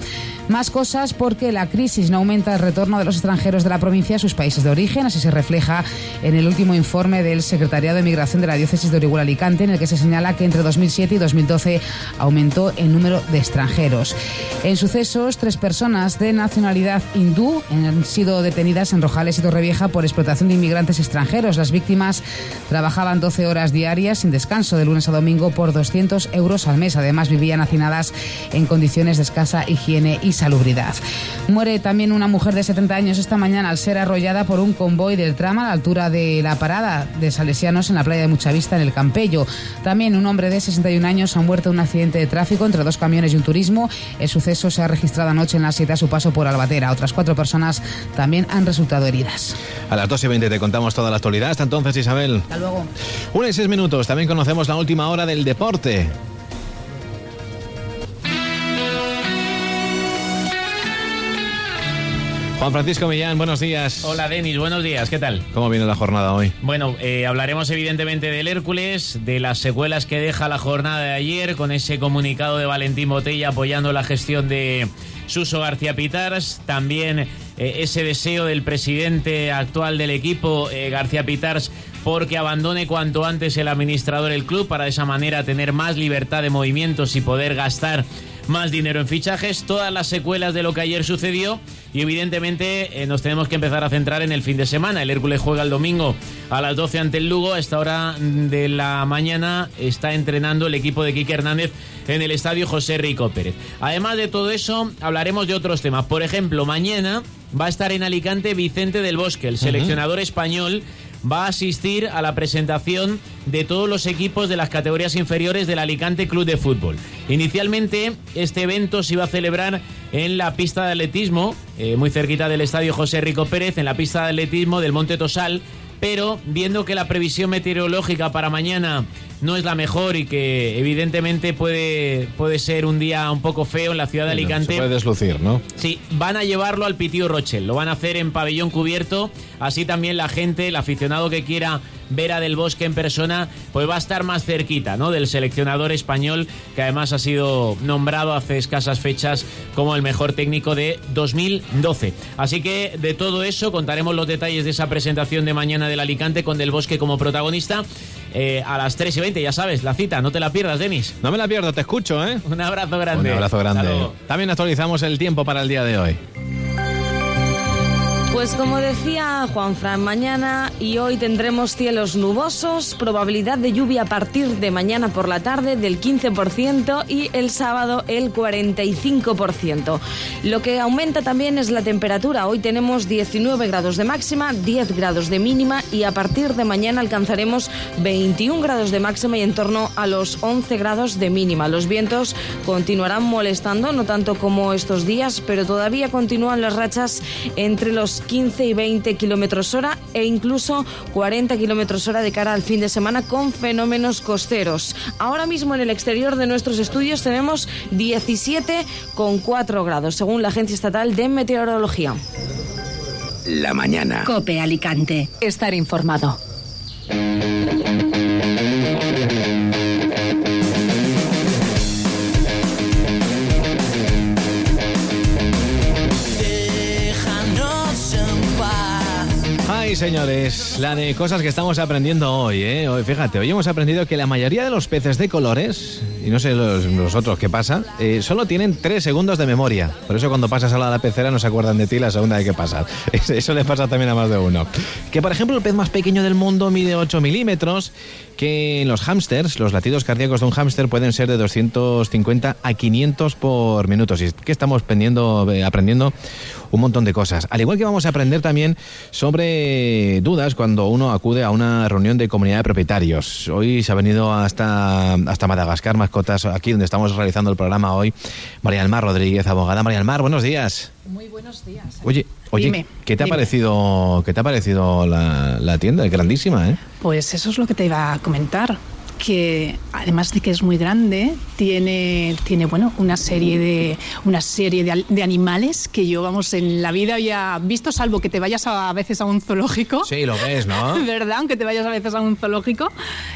S4: Más cosas porque la crisis no aumenta el retorno de los extranjeros de la provincia a sus países de origen, así se refleja en el último informe del Secretariado de Migración de la Diócesis de Orihuela Alicante, en el que se señala que entre 2007 y 2012 aumentó el número de extranjeros. En sucesos, tres personas de nacionalidad hindú han sido detenidas en Rojales y Torrevieja por explotación de inmigrantes extranjeros. Las víctimas trabajaban 12 horas diarias sin descanso de lunes a domingo por 200 euros al mes. Además, vivían hacinadas en condiciones de escasa higiene y salubridad. Muere también una mujer de 70 años esta mañana al ser arrollada por un convoy del trama a la altura de la parada de Salesianos en la playa de Muchavista, en el Campello. También un hombre de 61 años ha muerto en un accidente de tráfico entre dos camiones y un turismo. El suceso se ha registrado anoche en la 7 a su paso por Albatera. Otras cuatro personas también han resultado heridas.
S3: A las 2 y 20 te contamos toda la actualidad. Hasta entonces, Isabel.
S4: Hasta luego.
S3: Una y seis minutos. También conocemos la última hora del deporte. Juan Francisco Millán, buenos días.
S30: Hola Denis, buenos días, ¿qué tal?
S3: ¿Cómo viene la jornada hoy?
S30: Bueno, eh, hablaremos evidentemente del Hércules, de las secuelas que deja la jornada de ayer con ese comunicado de Valentín Botella apoyando la gestión de Suso García Pitars, también eh, ese deseo del presidente actual del equipo, eh, García Pitars, porque abandone cuanto antes el administrador el club para de esa manera tener más libertad de movimientos y poder gastar más dinero en fichajes, todas las secuelas de lo que ayer sucedió y evidentemente eh, nos tenemos que empezar a centrar en el fin de semana. El Hércules juega el domingo a las 12 ante el Lugo, a esta hora de la mañana está entrenando el equipo de Quique Hernández en el estadio José Rico Pérez. Además de todo eso, hablaremos de otros temas. Por ejemplo, mañana va a estar en Alicante Vicente del Bosque, el seleccionador español va a asistir a la presentación de todos los equipos de las categorías inferiores del Alicante Club de Fútbol. Inicialmente este evento se iba a celebrar en la pista de atletismo, eh, muy cerquita del estadio José Rico Pérez, en la pista de atletismo del Monte Tosal, pero viendo que la previsión meteorológica para mañana no es la mejor y que evidentemente puede, puede ser un día un poco feo en la ciudad de Alicante.
S3: Se puede deslucir, ¿no?
S30: Sí, van a llevarlo al Pitío Rochel, lo van a hacer en pabellón cubierto, así también la gente, el aficionado que quiera ver a Del Bosque en persona, pues va a estar más cerquita, ¿no? Del seleccionador español, que además ha sido nombrado hace escasas fechas como el mejor técnico de 2012. Así que de todo eso contaremos los detalles de esa presentación de mañana del Alicante con Del Bosque como protagonista. Eh, a las 3 y 20, ya sabes, la cita, no te la pierdas, Denis.
S3: No me la pierdo, te escucho, ¿eh?
S30: Un abrazo grande.
S3: Un abrazo grande. También actualizamos el tiempo para el día de hoy.
S10: Pues como decía Juan Fran, mañana y hoy tendremos cielos nubosos, probabilidad de lluvia a partir de mañana por la tarde del 15% y el sábado el 45%. Lo que aumenta también es la temperatura. Hoy tenemos 19 grados de máxima, 10 grados de mínima y a partir de mañana alcanzaremos 21 grados de máxima y en torno a los 11 grados de mínima. Los vientos continuarán molestando, no tanto como estos días, pero todavía continúan las rachas entre los 15 y 20 kilómetros hora e incluso 40 kilómetros hora de cara al fin de semana con fenómenos costeros. Ahora mismo en el exterior de nuestros estudios tenemos 17,4 grados, según la Agencia Estatal de Meteorología.
S31: La mañana.
S11: Cope Alicante. Estar informado.
S3: Ay, señores, la de cosas que estamos aprendiendo hoy, ¿eh? Hoy, fíjate, hoy hemos aprendido que la mayoría de los peces de colores, y no sé los, los otros qué pasa, eh, solo tienen tres segundos de memoria. Por eso cuando pasas a la pecera no se acuerdan de ti la segunda vez que pasas. Eso le pasa también a más de uno. Que, por ejemplo, el pez más pequeño del mundo mide 8 milímetros, que los hámsters, los latidos cardíacos de un hámster pueden ser de 250 a 500 por minuto. Y es que estamos aprendiendo, eh, aprendiendo un montón de cosas. Al igual que vamos a aprender también sobre dudas cuando uno acude a una reunión de comunidad de propietarios. Hoy se ha venido hasta, hasta Madagascar, mascotas, aquí donde estamos realizando el programa hoy. María Almar Rodríguez, abogada. María Almar, buenos días.
S32: Muy buenos días.
S3: Oye, oye,
S32: Dime,
S3: ¿qué te ha parecido, qué te ha parecido la, la tienda? Es grandísima, ¿eh?
S32: Pues eso es lo que te iba a comentar que además de que es muy grande tiene tiene bueno una serie de una serie de, de animales que yo vamos en la vida había visto salvo que te vayas a, a veces a un zoológico
S3: Sí, lo ves, ¿no?
S32: verdad aunque te vayas a veces a un zoológico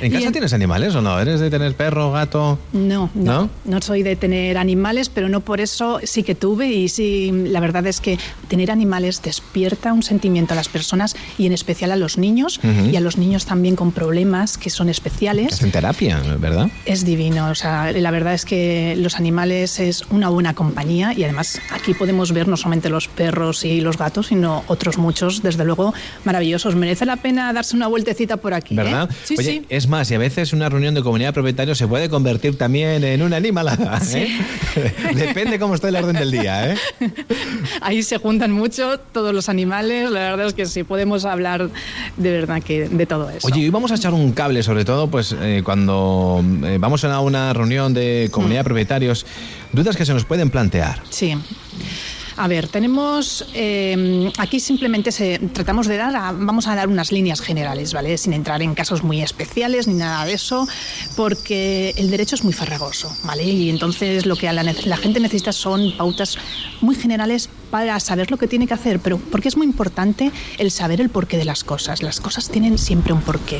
S3: ¿En casa tienes animales o no? ¿Eres de tener perro, gato?
S32: No, no,
S3: ¿No?
S32: no, soy de tener animales, pero no por eso sí que tuve y sí, la verdad es que tener animales despierta un sentimiento a las personas y en especial a los niños
S3: Ujú.
S32: y a los niños también con problemas que son especiales.
S3: Terapia, ¿verdad?
S32: Es divino, o sea, la verdad es que los animales es una buena compañía y además aquí podemos ver no solamente los perros y los gatos, sino otros muchos, desde luego, maravillosos. Merece la pena darse una vueltecita por aquí. ¿eh?
S3: ¿Verdad?
S32: Sí,
S3: Oye,
S32: sí.
S3: es más, y a veces una reunión de comunidad de propietarios se puede convertir también en una animalada. ¿eh? Depende cómo esté el orden del día, ¿eh?
S32: Ahí se juntan mucho todos los animales. La verdad es que sí, podemos hablar de verdad que de todo eso.
S3: Oye, hoy vamos a echar un cable, sobre todo, pues eh, cuando eh, vamos a una reunión de comunidad de propietarios, dudas que se nos pueden plantear.
S32: Sí. A ver, tenemos eh, aquí simplemente se, tratamos de dar, a- vamos a dar unas líneas generales, ¿vale? Sin entrar en casos muy especiales ni nada de eso, porque el derecho es muy farragoso, ¿vale? Y entonces lo que la gente necesita son pautas muy generales para saber lo que tiene que hacer, pero porque es muy importante el saber el porqué de las cosas. Las cosas tienen siempre un porqué.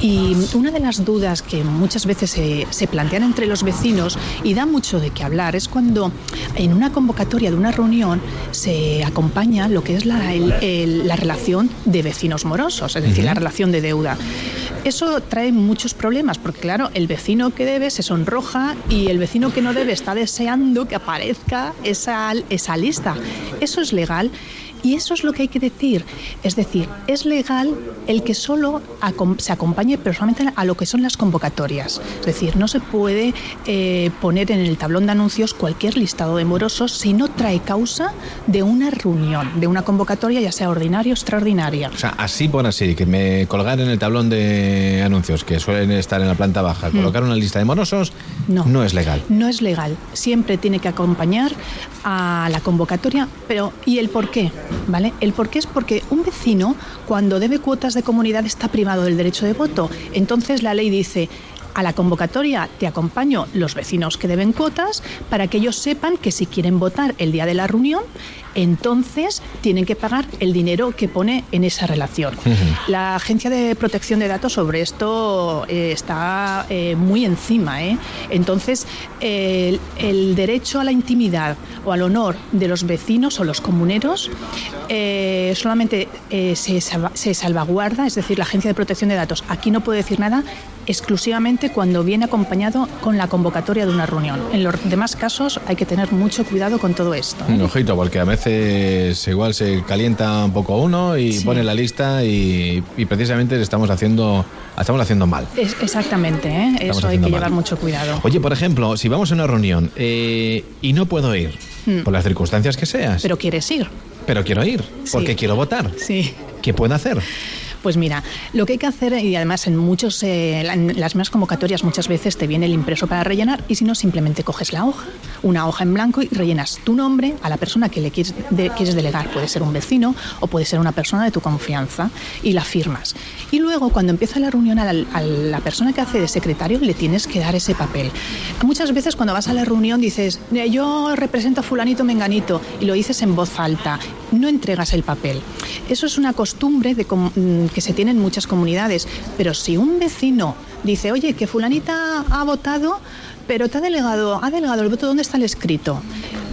S32: Y una de las dudas que muchas veces se, se plantean entre los vecinos y da mucho de qué hablar es cuando en una convocatoria de una reunión se acompaña lo que es la, el- el- la relación de vecinos morosos, es decir,
S33: Ujú.
S32: la relación de deuda. Eso trae muchos problemas, porque claro, el vecino que debe se sonroja y el vecino que no debe está deseando que aparezca esa, esa lista. Eso es legal y eso es lo que hay que decir. Es decir, es legal el que solo acom- se acompañe personalmente a lo que son las convocatorias. Es decir, no se puede eh, poner en el tablón de anuncios cualquier listado de morosos si no trae causa de una reunión, de una convocatoria, ya sea ordinaria o extraordinaria.
S3: O sea, así por así, que me colgar en el tablón de anuncios que suelen estar en la planta baja,
S32: Mm.
S3: colocar una lista de morosos, no, es legal.
S32: No es legal. Siempre tiene que acompañar a la convocatoria, pero ¿y el por qué? ¿Vale? El por qué es porque un vecino, cuando debe cuotas de comunidad, está privado del derecho de voto. Entonces la ley dice. A la convocatoria te acompaño los vecinos que deben cuotas para que ellos sepan que si quieren votar el día de la reunión, entonces tienen que pagar el dinero que pone en esa relación. La Agencia de Protección de Datos sobre esto eh, está eh, muy encima. ¿eh? Entonces, el, el derecho a la intimidad o al honor de los vecinos o los comuneros eh, solamente se, salva- se salvaguarda, es decir, la Agencia de Protección de Datos aquí no puede decir nada exclusivamente cuando viene acompañado con la convocatoria de una reunión. En los demás casos hay que tener mucho cuidado con todo esto.
S3: Un ojito, porque a veces igual se calienta un poco uno y
S32: Sí.
S3: pone la lista y, y precisamente le estamos haciendo, estamos haciendo mal.
S32: Es- exactamente, ¿eh? Eso hay que
S3: mal.
S32: llevar mucho cuidado.
S3: Oye, por ejemplo, si vamos a una reunión eh, y no puedo ir,
S32: Mm.
S3: por las circunstancias que seas,
S32: Pero quieres ir.
S3: pero quiero ir, porque
S32: Sí.
S3: quiero votar,
S32: Sí.
S3: ¿qué puedo hacer?
S32: Pues mira, lo que hay que hacer, y además en muchos, eh, las mismas convocatorias muchas veces te viene el impreso para rellenar, y si no, simplemente coges la hoja, una hoja en blanco y rellenas tu nombre a la persona que le quieres delegar. Puede ser un vecino o puede ser una persona de tu confianza, y la firmas. Y luego, cuando empieza la reunión, a la, a la persona que hace de secretario le tienes que dar ese papel. Muchas veces cuando vas a la reunión dices, "Eh, yo represento a fulanito menganito, y lo dices en voz alta, no entregas el papel. Eso es una costumbre de mm, que se tiene en muchas comunidades, pero si un vecino dice, oye, que fulanita ha votado, pero te ha delegado, ha delegado el voto, ¿dónde está el escrito?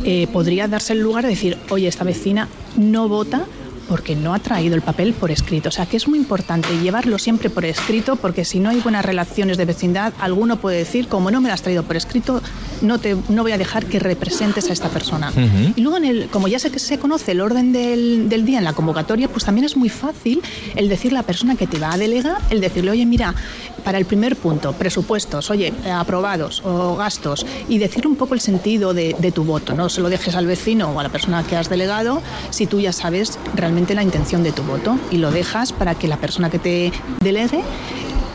S32: Eh, podría darse el lugar de decir, oye, esta vecina no vota porque no ha traído el papel por escrito. O sea, que es muy importante llevarlo siempre por escrito, porque si no hay buenas relaciones de vecindad, alguno puede decir, como no me lo has traído por escrito, no, te, no voy a dejar que representes a esta persona. Y luego, en el, como ya sé que se conoce el orden del, del día en la convocatoria, pues también es muy fácil el decirle a la persona que te va a delegar, el decirle, oye, mira, para el primer punto, presupuestos, oye, eh, aprobados o gastos, y decir un poco el sentido de, de tu voto. No se lo dejes al vecino o a la persona que has delegado si tú ya sabes realmente la intención de tu voto y lo dejas para que la persona que te delegue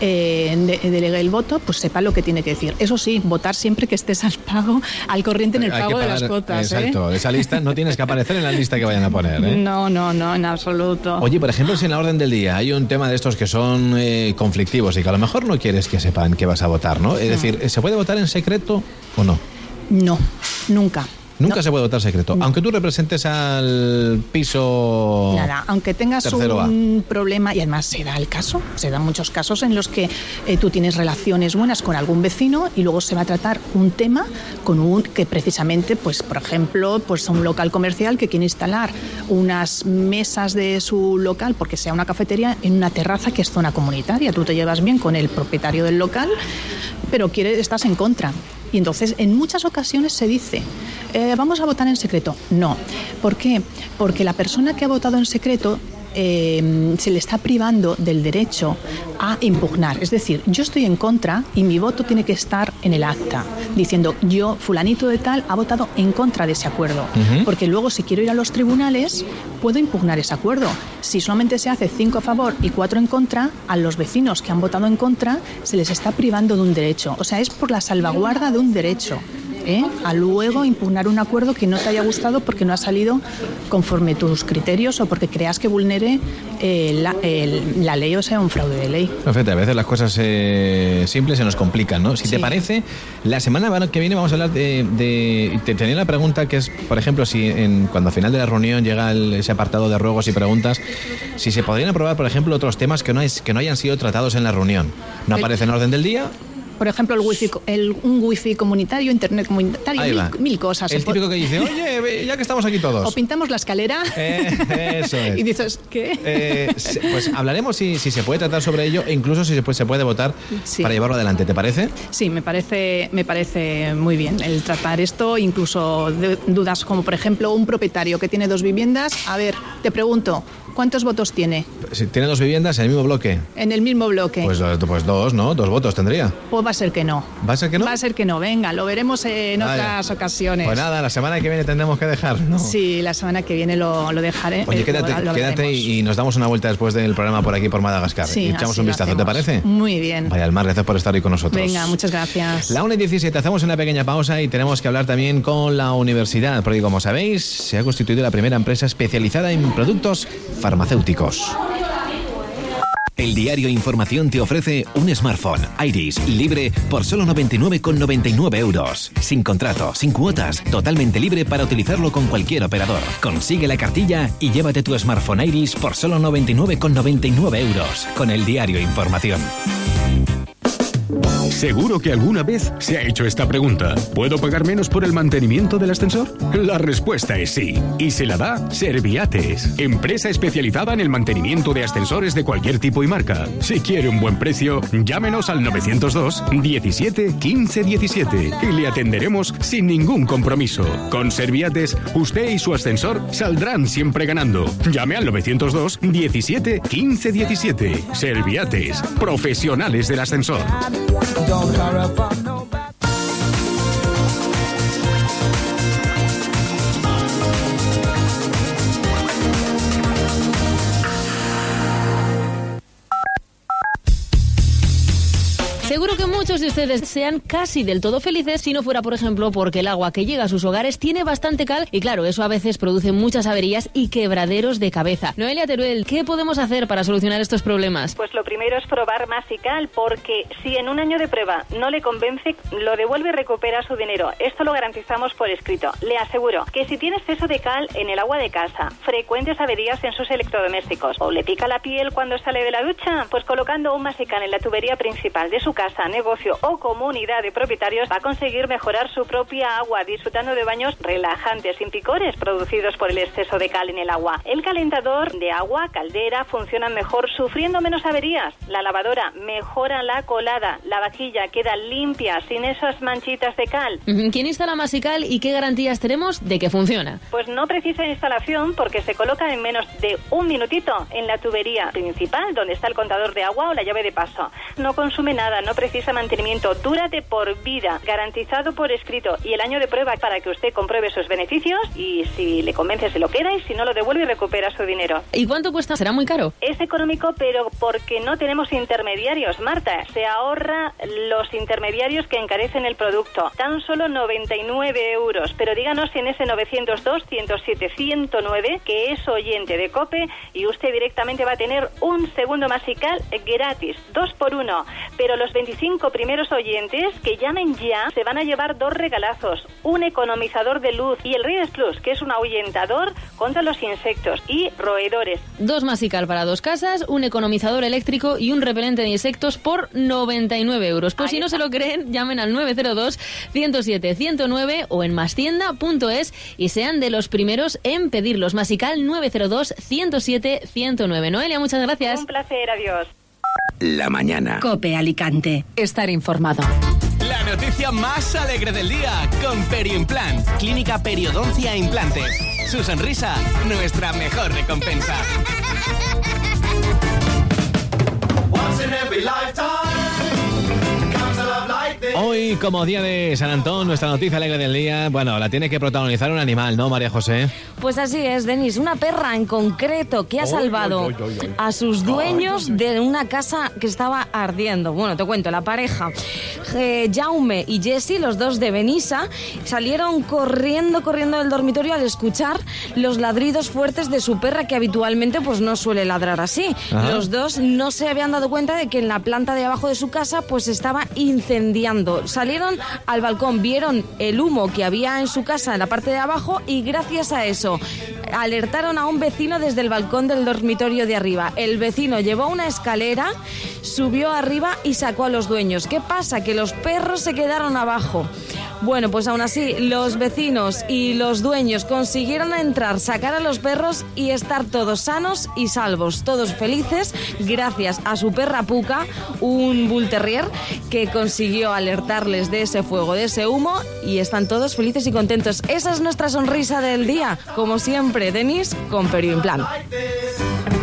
S32: eh, de- delegue el voto, pues sepa lo que tiene que decir. Eso sí, votar siempre que estés al pago, al corriente en el
S3: Hay
S32: pago de las cuotas. ¿eh?
S3: Exacto, de esa lista no tienes que aparecer en la lista que vayan a poner. ¿eh?
S32: No, no, no, en absoluto.
S3: Oye, por ejemplo, si en la orden del día hay un tema de estos que son eh, conflictivos y que a lo mejor no quieres que sepan que vas a votar, ¿no? Es decir, ¿se puede votar en secreto o no?
S32: No, nunca.
S3: Nunca se puede votar secreto. Aunque tú representes al piso...
S32: Nada, aunque tengas
S3: A.
S32: un problema, y además se da el caso, se dan muchos casos en los que eh, tú tienes relaciones buenas con algún vecino y luego se va a tratar un tema con un que precisamente, pues por ejemplo, pues un local comercial que quiere instalar unas mesas de su local porque sea una cafetería en una terraza que es zona comunitaria. Tú te llevas bien con el propietario del local, pero quiere, estás en contra. Y entonces, en muchas ocasiones se dice, eh, vamos a votar en secreto. No. ¿Por qué? Porque la persona que ha votado en secreto eh, se le está privando del derecho a impugnar. Es decir, yo estoy en contra y mi voto tiene que estar en el acta, diciendo yo, fulanito de tal, ha votado en contra de ese acuerdo. Porque luego, si quiero ir a los tribunales, puedo impugnar ese acuerdo. Si solamente se hace cinco a favor y cuatro en contra, a los vecinos que han votado en contra se les está privando de un derecho. O sea, es por la salvaguarda de un derecho. ¿Eh? A luego impugnar un acuerdo que no te haya gustado porque no ha salido conforme tus criterios o porque creas que vulnere eh, la, el- la ley o sea un fraude de ley.
S3: Perfecto, a veces las cosas eh, simples se nos complican, ¿no? Si te parece, la semana que viene vamos a hablar de... de- te tenía la pregunta que es, por ejemplo, si en, cuando al final de la reunión llega el- ese apartado de ruegos y preguntas, si se podrían aprobar, por ejemplo, otros temas que no, es, que no hayan sido tratados en la reunión. ¿No aparece en orden del día?
S32: Por ejemplo, el wifi, el, un wifi comunitario, internet comunitario, mil, cosas.
S3: El típico que dice, oye, ya que estamos aquí
S32: O
S3: todos.
S32: pintamos la escalera
S3: Eh, eso es.
S32: y dices, ¿qué?
S3: Eh, pues hablaremos si, si se puede tratar sobre ello e incluso si se puede, se puede votar
S32: Sí.
S3: para llevarlo adelante, ¿te parece?
S32: Sí, me parece, me parece muy bien el tratar esto, incluso de- dudas como por ejemplo un propietario que tiene dos viviendas. A ver, te pregunto, ¿cuántos votos tiene
S3: Si tiene dos viviendas en el mismo bloque,
S32: en el mismo bloque?
S3: pues, dos- pues dos, ¿no? Dos votos tendría.
S32: Pues va a ser que no.
S3: ¿Va a ser que no?
S32: Va a ser que no. Venga, lo veremos en otras ocasiones.
S3: Pues nada, la semana que viene tendremos que dejar, ¿no?
S32: Sí, la semana que viene lo, lo dejaré.
S3: Oye,
S32: eh,
S3: quédate,
S32: lo- lo
S3: quédate
S32: hablaremos.
S3: y, y nos damos una vuelta después del programa por aquí, por Madagascar.
S32: Sí,
S3: y echamos un vistazo, ¿te parece?
S32: Muy bien.
S3: Vaya, Almar, gracias por estar hoy con nosotros.
S32: Venga, muchas gracias.
S3: La 1 y 17, hacemos una pequeña pausa y tenemos que hablar también con la universidad, porque como sabéis, se ha constituido la primera empresa especializada en productos farmacéuticos.
S34: El diario Información te ofrece un smartphone Iris libre por solo 99,99 euros. Sin contrato, sin cuotas, totalmente libre para utilizarlo con cualquier operador. Consigue la cartilla y llévate tu smartphone Iris por solo 99,99 euros con el diario Información.
S14: Seguro que alguna vez se ha hecho esta pregunta. ¿Puedo pagar menos por el mantenimiento del ascensor? La respuesta es sí. Y se la da Serviates, empresa especializada en el mantenimiento de ascensores de cualquier tipo y marca. Si quiere un buen precio, llámenos al 902 17 15 17 y le atenderemos sin ningún compromiso. Con Serviates, usted y su ascensor saldrán siempre ganando. Llame al 902 17 15 17. Serviates, profesionales del ascensor.
S10: Don't hurry for Seguro que muchos de ustedes sean casi del todo felices si no fuera, por ejemplo, porque el agua que llega a sus hogares tiene bastante cal y claro, eso a veces produce muchas averías y quebraderos de cabeza. Noelia Teruel, ¿qué podemos hacer para solucionar estos problemas?
S35: Pues lo primero es probar Masical, porque si en un año de prueba no le convence, lo devuelve y recupera su dinero. Esto lo garantizamos por escrito. Le aseguro que si tiene exceso de cal en el agua de casa, frecuentes averías en sus electrodomésticos, o le pica la piel cuando sale de la ducha, pues colocando un Masical en la tubería principal de su casa, negocio negocio o comunidad de propietarios va a conseguir mejorar su propia agua disfrutando de baños relajantes, sin picores producidos por el exceso de cal en el agua. El calentador de agua, caldera, funciona mejor sufriendo menos averías. La lavadora mejora la colada. La vajilla queda limpia, sin esas manchitas de cal.
S11: ¿Quién instala Masical y qué garantías tenemos de que funciona?
S35: Pues no precisa instalación porque se coloca en menos de un minutito en la tubería principal donde está el contador de agua o la llave de paso. No consume nada, no precisa mantenimiento, dura de por vida, garantizado por escrito y el año de prueba para que usted compruebe sus beneficios y si le convence se lo queda y si no lo devuelve y recupera su dinero.
S11: ¿Y cuánto cuesta? ¿Será muy caro?
S35: Es económico pero porque no tenemos intermediarios, Marta. Se ahorra los intermediarios que encarecen el producto. Tan solo 99 euros. Pero díganos si en ese 902 107 109 que es oyente de COPE y usted directamente va a tener un segundo masical gratis, dos por uno. Pero los 25 primeros oyentes que llamen ya se van a llevar dos regalazos, un economizador de luz y el Rides Plus, que es un ahuyentador contra los insectos y roedores.
S11: Dos Masical para dos casas, un economizador eléctrico y un repelente de insectos por 99 euros. Pues si no se lo creen, llamen al 902 107 109 o en mastienda.es y sean de los primeros en pedirlos. Masical 902 107 109. Noelia, muchas gracias.
S35: Un placer, adiós.
S1: La mañana.
S2: Cope Alicante. Estar informado.
S33: La noticia más alegre del día con Perioimplant, Clínica Periodoncia e Implantes. Su sonrisa, nuestra mejor recompensa.
S3: Hoy, como día de San Antón, nuestra noticia alegre del día, bueno, la tiene que protagonizar un animal, ¿no, María José?
S10: Pues así es, Denis, una perra en concreto que ha salvado a sus dueños de una casa que estaba ardiendo. Bueno, te cuento, la pareja eh, Jaume y Jesse, los dos de Benissa, salieron corriendo, corriendo del dormitorio al escuchar los ladridos fuertes de su perra que habitualmente pues no suele ladrar así.
S36: Ajá.
S10: Los dos no se habían dado cuenta de que en la planta de abajo de su casa pues estaba Salieron al balcón, vieron el humo que había en su casa en la parte de abajo y gracias a eso alertaron a un vecino desde el balcón del dormitorio de arriba. El vecino llevó una escalera, subió arriba y sacó a los dueños. ¿Qué pasa? Que los perros se quedaron abajo. Bueno, pues aún así, los vecinos y los dueños consiguieron entrar, sacar a los perros y estar todos sanos y salvos, todos felices, gracias a su perra Puca, un bull terrier, que consiguió alertarles de ese fuego, de ese humo, y están todos felices y contentos. Esa es nuestra sonrisa del día, como siempre, Denis, con Perioimplant.
S1: La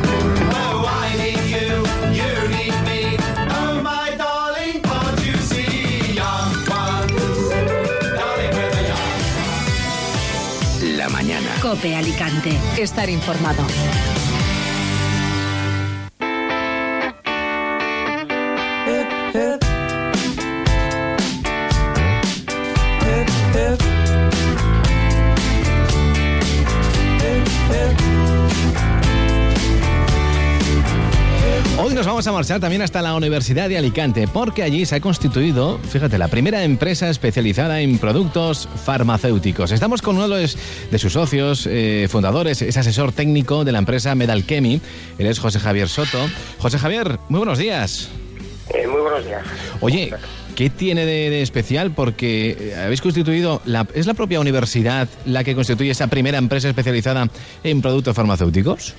S2: Cope Alicante. Estar informado.
S3: Hoy nos vamos a marchar también hasta la Universidad de Alicante, porque allí se ha constituido, fíjate, la primera empresa especializada en productos farmacéuticos. Estamos con uno de, sus socios, eh, fundadores, es asesor técnico de la empresa Medalchemy, él es José Javier Soto. José Javier, muy buenos días.
S37: Eh, muy buenos días.
S3: Oye, ¿qué tiene de, de especial? Porque eh, habéis constituido, la, ¿es la propia universidad la que constituye esa primera empresa especializada en productos farmacéuticos?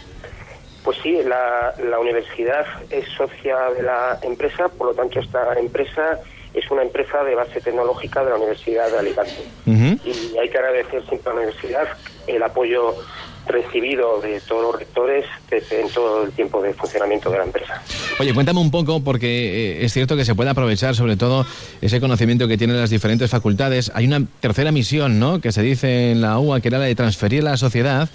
S37: Pues sí, la, la universidad es socia de la empresa, por lo tanto esta empresa es una empresa de base tecnológica de la Universidad de Alicante. Y hay que agradecer siempre a la universidad el apoyo recibido de todos los rectores en todo el tiempo de funcionamiento de la empresa.
S3: Oye, cuéntame un poco, porque eh, es cierto que se puede aprovechar sobre todo ese conocimiento que tienen las diferentes facultades. Hay una tercera misión, ¿no?, que se dice en la UA, que era la de transferir a la sociedad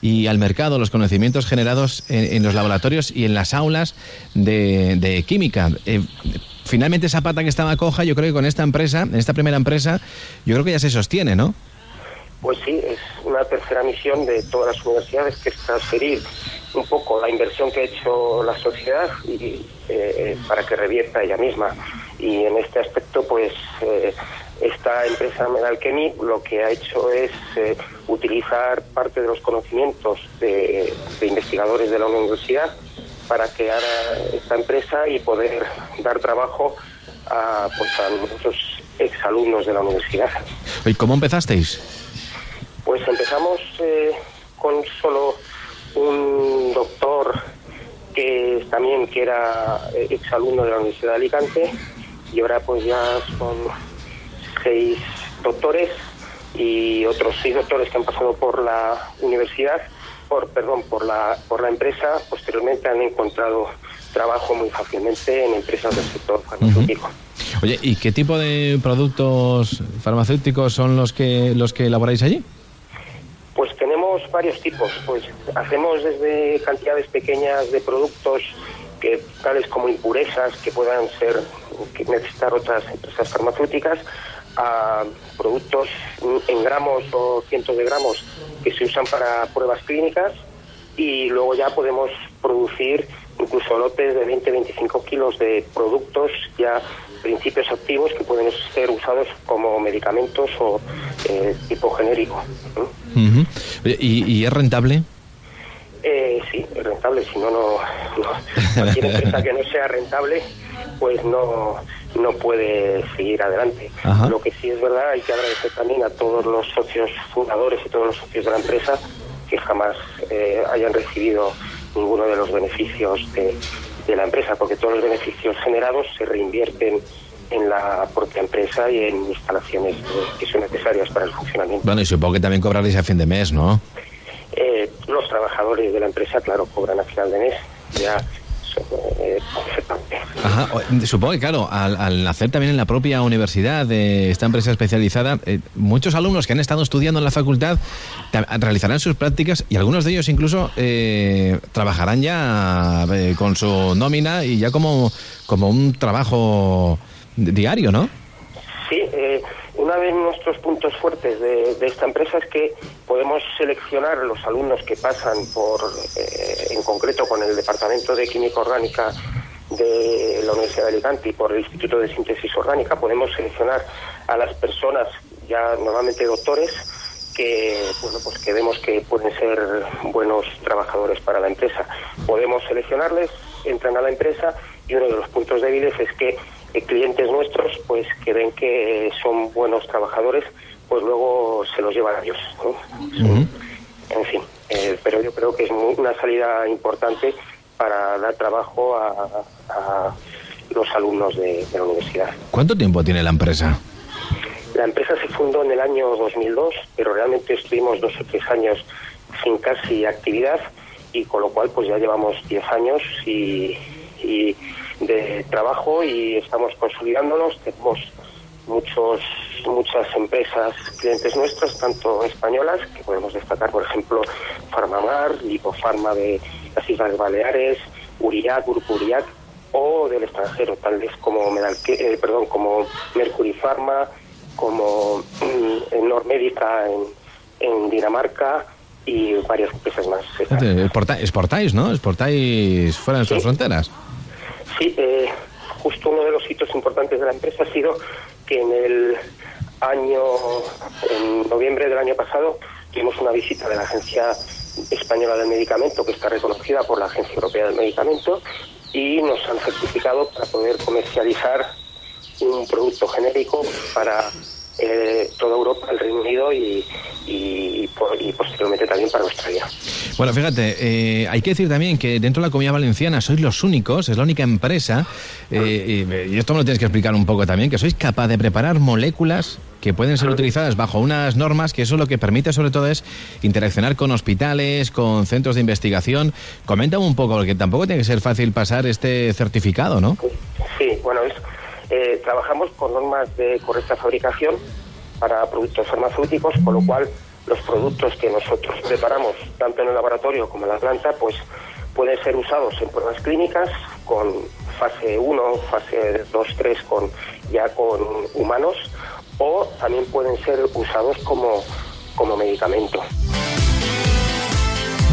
S3: y al mercado los conocimientos generados en, en los laboratorios y en las aulas de, de química. Eh, finalmente esa pata que estaba coja, yo creo que con esta empresa, en esta primera empresa, yo creo que ya se sostiene, ¿no?
S37: Pues sí, es una tercera misión de todas las universidades que es transferir un poco la inversión que ha hecho la sociedad y, eh, para que revierta ella misma. Y en este aspecto, pues eh, esta empresa Medalchemy lo que ha hecho es eh, utilizar parte de los conocimientos de, de investigadores de la universidad para crear a esta empresa y poder dar trabajo a, pues, a muchos exalumnos de la universidad.
S3: ¿Y cómo empezasteis?
S37: Pues empezamos eh, con solo un doctor que también que era eh, exalumno de la Universidad de Alicante y ahora pues ya son seis doctores y otros seis doctores que han pasado por la universidad, por perdón, por la por la empresa, posteriormente han encontrado trabajo muy fácilmente en empresas del sector farmacéutico.
S3: Oye, ¿y qué tipo de productos farmacéuticos son los que los que elaboráis allí?
S37: Pues tenemos varios tipos. Pues hacemos desde cantidades pequeñas de productos que tales como impurezas que puedan ser que necesitar otras empresas farmacéuticas a productos en gramos o cientos de gramos que se usan para pruebas clínicas y luego ya podemos producir incluso lotes de 20-25 kilos de productos ya principios activos que pueden ser usados como medicamentos o eh, tipo genérico.
S3: ¿y, y es rentable?
S37: Eh, sí, es rentable, si no, no, no- cualquier empresa que no sea rentable, pues no, no puede seguir adelante.
S3: Ajá.
S37: Lo que sí es verdad, hay que agradecer también a todos los socios fundadores y todos los socios de la empresa que jamás eh, hayan recibido ninguno de los beneficios de, de la empresa, porque todos los beneficios generados se reinvierten en la propia empresa y en instalaciones eh, que son necesarias para el funcionamiento.
S3: Bueno, y supongo que también cobraréis a fin de mes, ¿no?
S37: Eh, los trabajadores de la empresa, claro, cobran a final de mes. Ya, eh, perfectamente.
S3: Supongo que claro, al, al nacer también en la propia universidad de esta empresa especializada, eh, muchos alumnos que han estado estudiando en la facultad ta- realizarán sus prácticas y algunos de ellos incluso eh, trabajarán ya eh, con su nómina y ya como, como un trabajo di- diario, ¿no?
S37: Sí, eh, uno de nuestros puntos fuertes de, esta empresa es que podemos seleccionar los alumnos que pasan por, eh, en concreto con el Departamento de Química Orgánica de la Universidad de Alicante y por el Instituto de Síntesis Orgánica, podemos seleccionar a las personas, ya normalmente doctores, que bueno pues que vemos que pueden ser buenos trabajadores para la empresa. Podemos seleccionarles, entran a la empresa y uno de los puntos débiles es que eh, clientes nuestros pues que ven que buenos trabajadores pues luego se los llevan a ellos. ¿no? En fin, eh, pero yo creo que es muy- una salida importante para dar trabajo a, a los alumnos de, de la universidad.
S3: ¿Cuánto tiempo tiene la empresa?
S37: La empresa se fundó en el año 2002, pero realmente estuvimos dos o tres años sin casi actividad y con lo cual pues ya llevamos 10 años y, y de trabajo y estamos consolidándonos. Tenemos muchos muchas empresas clientes nuestras, tanto españolas, que podemos destacar, por ejemplo, Farmamar, Lipofarma de las Islas Baleares, Uriac, Grupo Uriac, o del extranjero, tales como Medalque, eh, perdón, como Mercury Pharma, como mm, Normédica en, en Dinamarca y varias empresas más.
S3: Exportáis, ¿no? Exportáis fuera de nuestras fronteras.
S37: Sí, eh, justo uno de los hitos importantes de la empresa ha sido que en el año, en noviembre del año pasado, tuvimos una visita de la Agencia Española del Medicamento, que está reconocida por la Agencia Europea del Medicamento, y nos han certificado para poder comercializar un producto genérico para eh, toda Europa, el Reino Unido y, y, posteriormente también para Australia.
S3: Bueno, fíjate, eh, hay que decir también que dentro de la comunidad valenciana sois los únicos, es la única empresa, eh, y, y esto me lo tienes que explicar un poco también, que sois capaz de preparar moléculas que pueden ser utilizadas bajo unas normas, que eso lo que permite sobre todo es interaccionar con hospitales, con centros de investigación. Comenta un poco, porque tampoco tiene que ser fácil pasar este certificado, ¿no?
S37: Sí, bueno, es, eh, trabajamos con normas de correcta fabricación para productos farmacéuticos, con lo cual los productos que nosotros preparamos, tanto en el laboratorio como en la planta, pues pueden ser usados en pruebas clínicas con fase 1, fase 2, 3, con, ya con humanos, o también pueden ser usados como, como medicamento.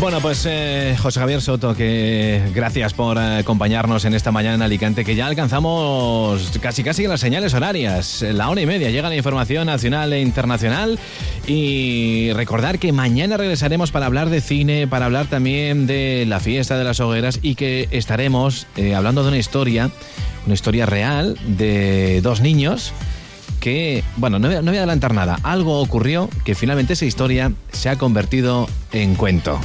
S3: Bueno, pues eh, José Javier Soto, que gracias por acompañarnos en esta mañana en Alicante, que ya alcanzamos casi casi las señales horarias, la hora y media, llega la información nacional e internacional. Y recordar que mañana regresaremos para hablar de cine, para hablar también de la fiesta de las hogueras y que estaremos eh, hablando de una historia, una historia real de dos niños que, bueno, no no voy a adelantar nada, algo ocurrió que finalmente esa historia se ha convertido en cuento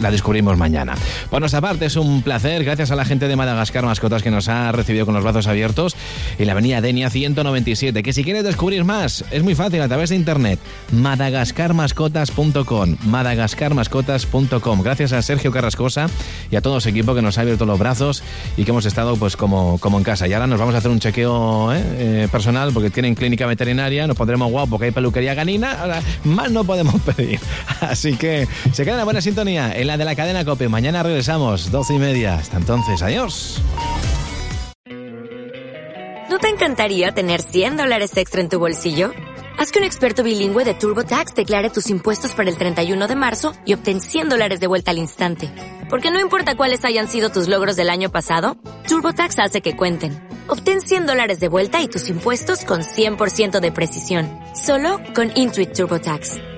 S3: la descubrimos mañana. Nuestra parte, es un placer, gracias a la gente de Madagascar Mascotas que nos ha recibido con los brazos abiertos en la avenida Denia 197. Que si quieres descubrir más, es muy fácil a través de internet. madagascarmascotas.com madagascarmascotas.com Gracias a Sergio Carrascosa y a todo su equipo que nos ha abierto los brazos y que hemos estado pues como, como en casa. Y ahora nos vamos a hacer un chequeo ¿eh? Eh, personal porque tienen clínica veterinaria, nos pondremos guapo porque hay peluquería ganina, ahora más no podemos pedir. Así que se queda en buena sintonía la de la cadena Cope. Mañana regresamos, doce y media. Hasta entonces, adiós.
S36: ¿No te encantaría tener 100 dólares extra en tu bolsillo? Haz que un experto bilingüe de TurboTax declare tus impuestos para el 31 de marzo y obtén 100 dólares de vuelta al instante. Porque no importa cuáles hayan sido tus logros del año pasado, TurboTax hace que cuenten. Obtén 100 dólares de vuelta y tus impuestos con 100% de precisión. Solo con Intuit TurboTax.